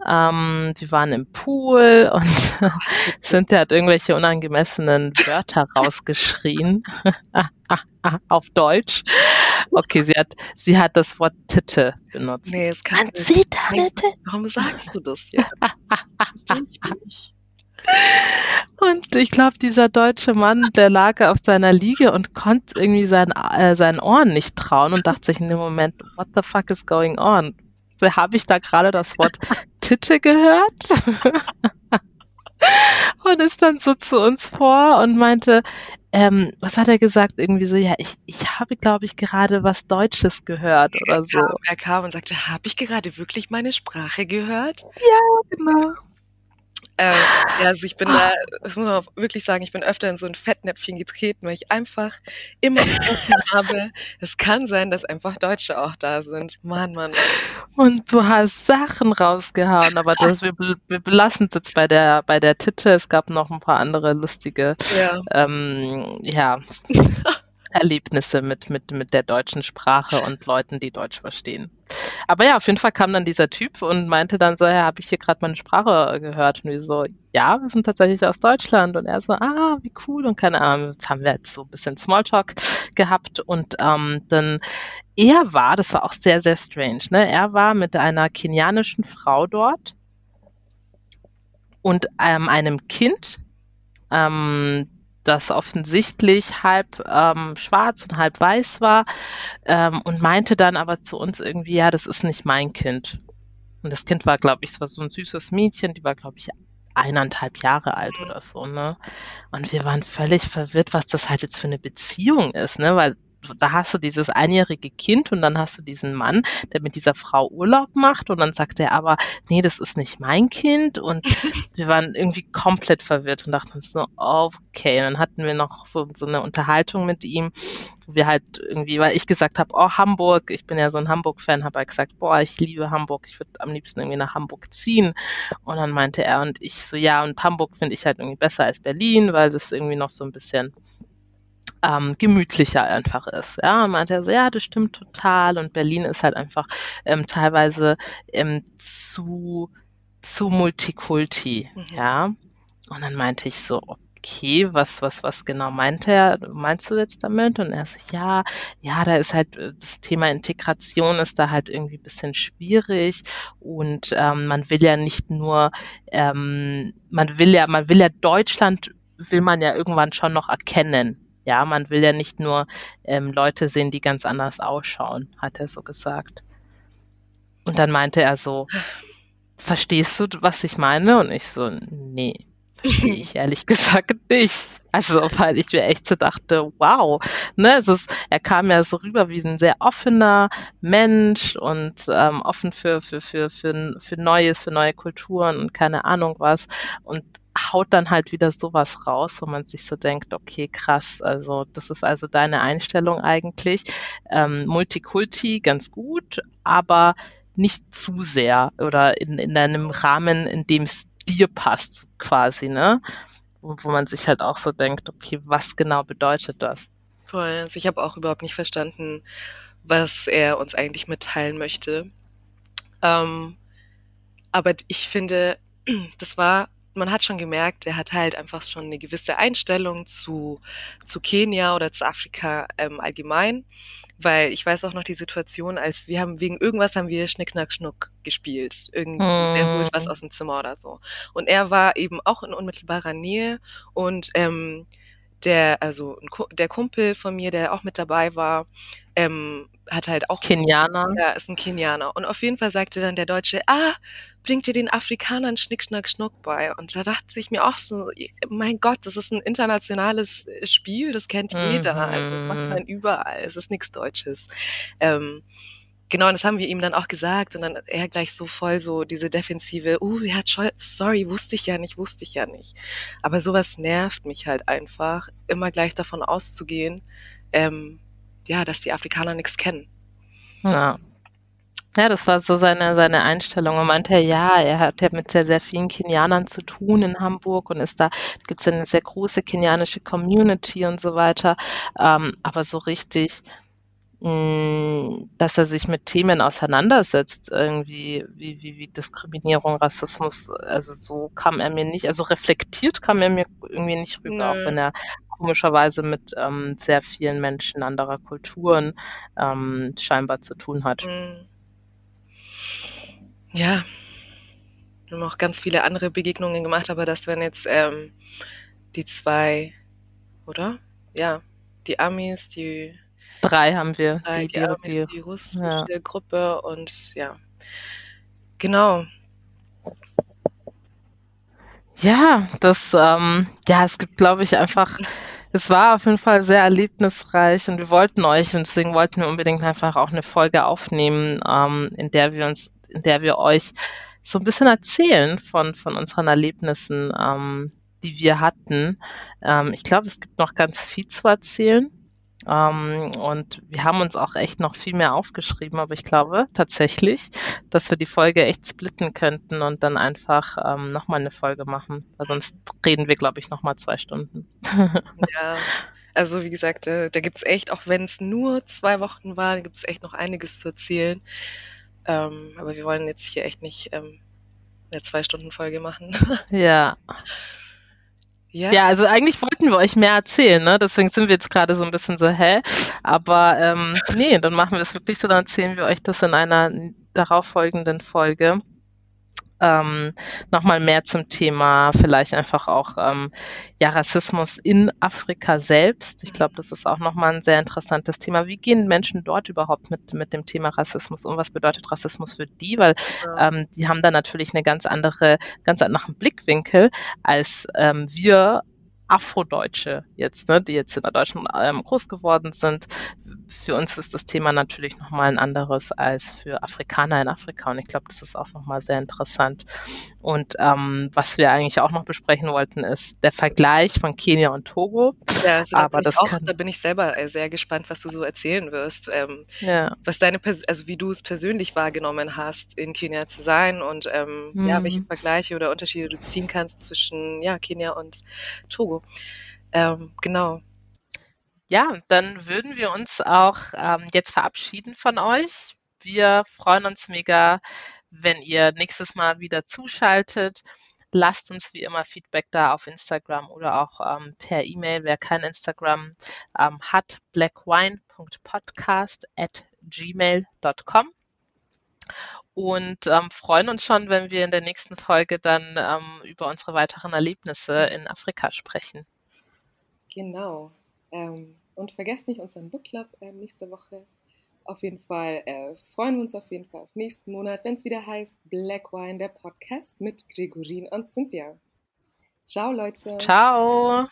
Ähm, wir waren im Pool und Cynthia hat irgendwelche unangemessenen Wörter rausgeschrien. Auf Deutsch. Okay, sie hat, sie hat das Wort Titte benutzt. Nee, jetzt kann Man sieht da Warum sagst du das jetzt? ich und ich glaube, dieser deutsche Mann, der lag auf seiner Liege und konnte irgendwie sein, äh, seinen Ohren nicht trauen und dachte sich in dem Moment, what the fuck is going on? Habe ich da gerade das Wort Titte gehört? und ist dann so zu uns vor und meinte, ähm, was hat er gesagt? Irgendwie so, ja, ich, ich habe, glaube ich, gerade was Deutsches gehört oder so. Er kam, er kam und sagte, habe ich gerade wirklich meine Sprache gehört? Ja, genau. Ähm, ja, also ich bin da, das muss man wirklich sagen, ich bin öfter in so ein Fettnäpfchen getreten, weil ich einfach immer vergessen habe, es kann sein, dass einfach Deutsche auch da sind. Mann, Mann. Und du hast Sachen rausgehauen, aber das, wir, wir belassen es jetzt bei der, bei der Titte. Es gab noch ein paar andere lustige, ja, ähm, ja Erlebnisse mit, mit, mit der deutschen Sprache und Leuten, die Deutsch verstehen. Aber ja, auf jeden Fall kam dann dieser Typ und meinte dann so, ja, habe ich hier gerade meine Sprache gehört? Und wir so, ja, wir sind tatsächlich aus Deutschland. Und er so, ah, wie cool. Und keine Ahnung, jetzt haben wir jetzt so ein bisschen Smalltalk gehabt. Und ähm, dann, er war, das war auch sehr, sehr strange, ne? Er war mit einer kenianischen Frau dort und ähm, einem Kind, ähm, das offensichtlich halb ähm, schwarz und halb weiß war ähm, und meinte dann aber zu uns irgendwie, ja, das ist nicht mein Kind. Und das Kind war, glaube ich, es war so ein süßes Mädchen, die war, glaube ich, eineinhalb Jahre alt oder so, ne? Und wir waren völlig verwirrt, was das halt jetzt für eine Beziehung ist, ne? Weil da hast du dieses einjährige Kind und dann hast du diesen Mann, der mit dieser Frau Urlaub macht und dann sagt er aber, nee, das ist nicht mein Kind und wir waren irgendwie komplett verwirrt und dachten uns so, okay, und dann hatten wir noch so, so eine Unterhaltung mit ihm, wo wir halt irgendwie, weil ich gesagt habe, oh, Hamburg, ich bin ja so ein Hamburg-Fan, habe er gesagt, boah, ich liebe Hamburg, ich würde am liebsten irgendwie nach Hamburg ziehen. Und dann meinte er und ich so, ja, und Hamburg finde ich halt irgendwie besser als Berlin, weil das irgendwie noch so ein bisschen ähm, gemütlicher einfach ist. Ja, und meinte er so, ja, das stimmt total. Und Berlin ist halt einfach ähm, teilweise ähm, zu, zu Multikulti. Mhm. Ja. Und dann meinte ich so, okay, was, was, was genau meint er, meinst du jetzt damit? Und er sagt, ja, ja, da ist halt äh, das Thema Integration ist da halt irgendwie ein bisschen schwierig und ähm, man will ja nicht nur, ähm, man will ja, man will ja Deutschland will man ja irgendwann schon noch erkennen. Ja, man will ja nicht nur ähm, Leute sehen, die ganz anders ausschauen, hat er so gesagt. Und dann meinte er so, verstehst du, was ich meine? Und ich so, nee, verstehe ich ehrlich gesagt nicht. Also, weil ich mir echt so dachte, wow, ne, es ist, er kam ja so rüber wie ein sehr offener Mensch und ähm, offen für, für, für, für, für Neues, für neue Kulturen und keine Ahnung was. Und haut dann halt wieder sowas raus, wo man sich so denkt, okay, krass, also das ist also deine Einstellung eigentlich. Ähm, Multikulti ganz gut, aber nicht zu sehr oder in, in einem Rahmen, in dem es dir passt, quasi, ne? Wo, wo man sich halt auch so denkt, okay, was genau bedeutet das? Voll. Also ich habe auch überhaupt nicht verstanden, was er uns eigentlich mitteilen möchte. Ähm, aber ich finde, das war man hat schon gemerkt, er hat halt einfach schon eine gewisse Einstellung zu, zu Kenia oder zu Afrika ähm, allgemein. Weil ich weiß auch noch die Situation, als wir haben wegen irgendwas haben wir Schnick, Schnack, Schnuck gespielt. Irgendwer hm. holt was aus dem Zimmer oder so. Und er war eben auch in unmittelbarer Nähe und ähm, der, also der Kumpel von mir, der auch mit dabei war, ähm, hat halt auch Kenianer. Ja, ist ein Kenianer. Und auf jeden Fall sagte dann der Deutsche, ah, bringt ihr den Afrikanern Schnick, Schnack, Schnuck bei. Und da dachte ich mir auch so, mein Gott, das ist ein internationales äh, Spiel, das kennt jeder. Mhm. Also das macht man überall. Es ist nichts Deutsches. Ähm, genau, und das haben wir ihm dann auch gesagt. Und dann er gleich so voll so diese defensive, uh, er hat schon, sorry, wusste ich ja nicht, wusste ich ja nicht. Aber sowas nervt mich halt einfach, immer gleich davon auszugehen, ähm, ja, dass die Afrikaner nichts kennen. Ja. Ja, das war so seine, seine Einstellung. Er meinte, ja, er hat ja mit sehr, sehr vielen Kenianern zu tun in Hamburg und ist da, gibt es eine sehr große kenianische Community und so weiter. Ähm, aber so richtig, mh, mm, dass er sich mit Themen auseinandersetzt, irgendwie wie, wie, wie Diskriminierung, Rassismus, also so kam er mir nicht, also reflektiert kam er mir irgendwie nicht rüber, Nö. auch wenn er komischerweise mit ähm, sehr vielen Menschen anderer Kulturen ähm, scheinbar zu tun hat. Mhm. Ja, wir haben auch ganz viele andere Begegnungen gemacht, aber das wären jetzt ähm, die zwei, oder? Ja, die Amis, die drei haben wir, drei, die, die, die, Amis, die, die russische ja. Gruppe und ja, genau. Ja, das, ähm, ja, es gibt, glaube ich, einfach, es war auf jeden Fall sehr erlebnisreich und wir wollten euch und deswegen wollten wir unbedingt einfach auch eine Folge aufnehmen, ähm, in der wir uns, in der wir euch so ein bisschen erzählen von, von unseren Erlebnissen, ähm, die wir hatten. Ähm, ich glaube, es gibt noch ganz viel zu erzählen. Ähm, und wir haben uns auch echt noch viel mehr aufgeschrieben, aber ich glaube tatsächlich, dass wir die Folge echt splitten könnten und dann einfach ähm, nochmal eine Folge machen. Weil sonst reden wir, glaube ich, nochmal zwei Stunden. ja. Also wie gesagt, äh, da es echt, auch wenn es nur zwei Wochen war, gibt es echt noch einiges zu erzählen. Ähm, aber wir wollen jetzt hier echt nicht ähm, eine Zwei-Stunden-Folge machen. ja. Ja. ja, also eigentlich wollten wir euch mehr erzählen, ne? Deswegen sind wir jetzt gerade so ein bisschen so, hä? Aber ähm, nee, dann machen wir es wirklich so, dann erzählen wir euch das in einer darauffolgenden Folge ähm, nochmal mehr zum Thema, vielleicht einfach auch ähm, ja, Rassismus in Afrika selbst. Ich glaube, das ist auch nochmal ein sehr interessantes Thema. Wie gehen Menschen dort überhaupt mit, mit dem Thema Rassismus um? Was bedeutet Rassismus für die? Weil ja. ähm, die haben da natürlich eine ganz andere, ganz anderen Blickwinkel als ähm, wir Afrodeutsche jetzt, ne, die jetzt in Deutschland ähm, groß geworden sind. Für uns ist das Thema natürlich nochmal ein anderes als für Afrikaner in Afrika und ich glaube, das ist auch nochmal sehr interessant. Und ähm, was wir eigentlich auch noch besprechen wollten, ist der Vergleich von Kenia und Togo. Ja, also Aber da, das auch, kann, da bin ich selber äh, sehr gespannt, was du so erzählen wirst. Ähm, ja. Was deine, also wie du es persönlich wahrgenommen hast, in Kenia zu sein und ähm, mhm. ja, welche Vergleiche oder Unterschiede du ziehen kannst zwischen ja, Kenia und Togo. Ähm, genau. Ja, dann würden wir uns auch ähm, jetzt verabschieden von euch. Wir freuen uns mega, wenn ihr nächstes Mal wieder zuschaltet. Lasst uns wie immer Feedback da auf Instagram oder auch ähm, per E-Mail. Wer kein Instagram ähm, hat, blackwine.podcast at gmail.com und ähm, freuen uns schon, wenn wir in der nächsten Folge dann ähm, über unsere weiteren Erlebnisse in Afrika sprechen. Genau. Ähm, und vergesst nicht unseren Book Club ähm, nächste Woche. Auf jeden Fall äh, freuen wir uns auf jeden Fall auf nächsten Monat, wenn es wieder heißt Black Wine, der Podcast mit Gregorin und Cynthia. Ciao, Leute. Ciao.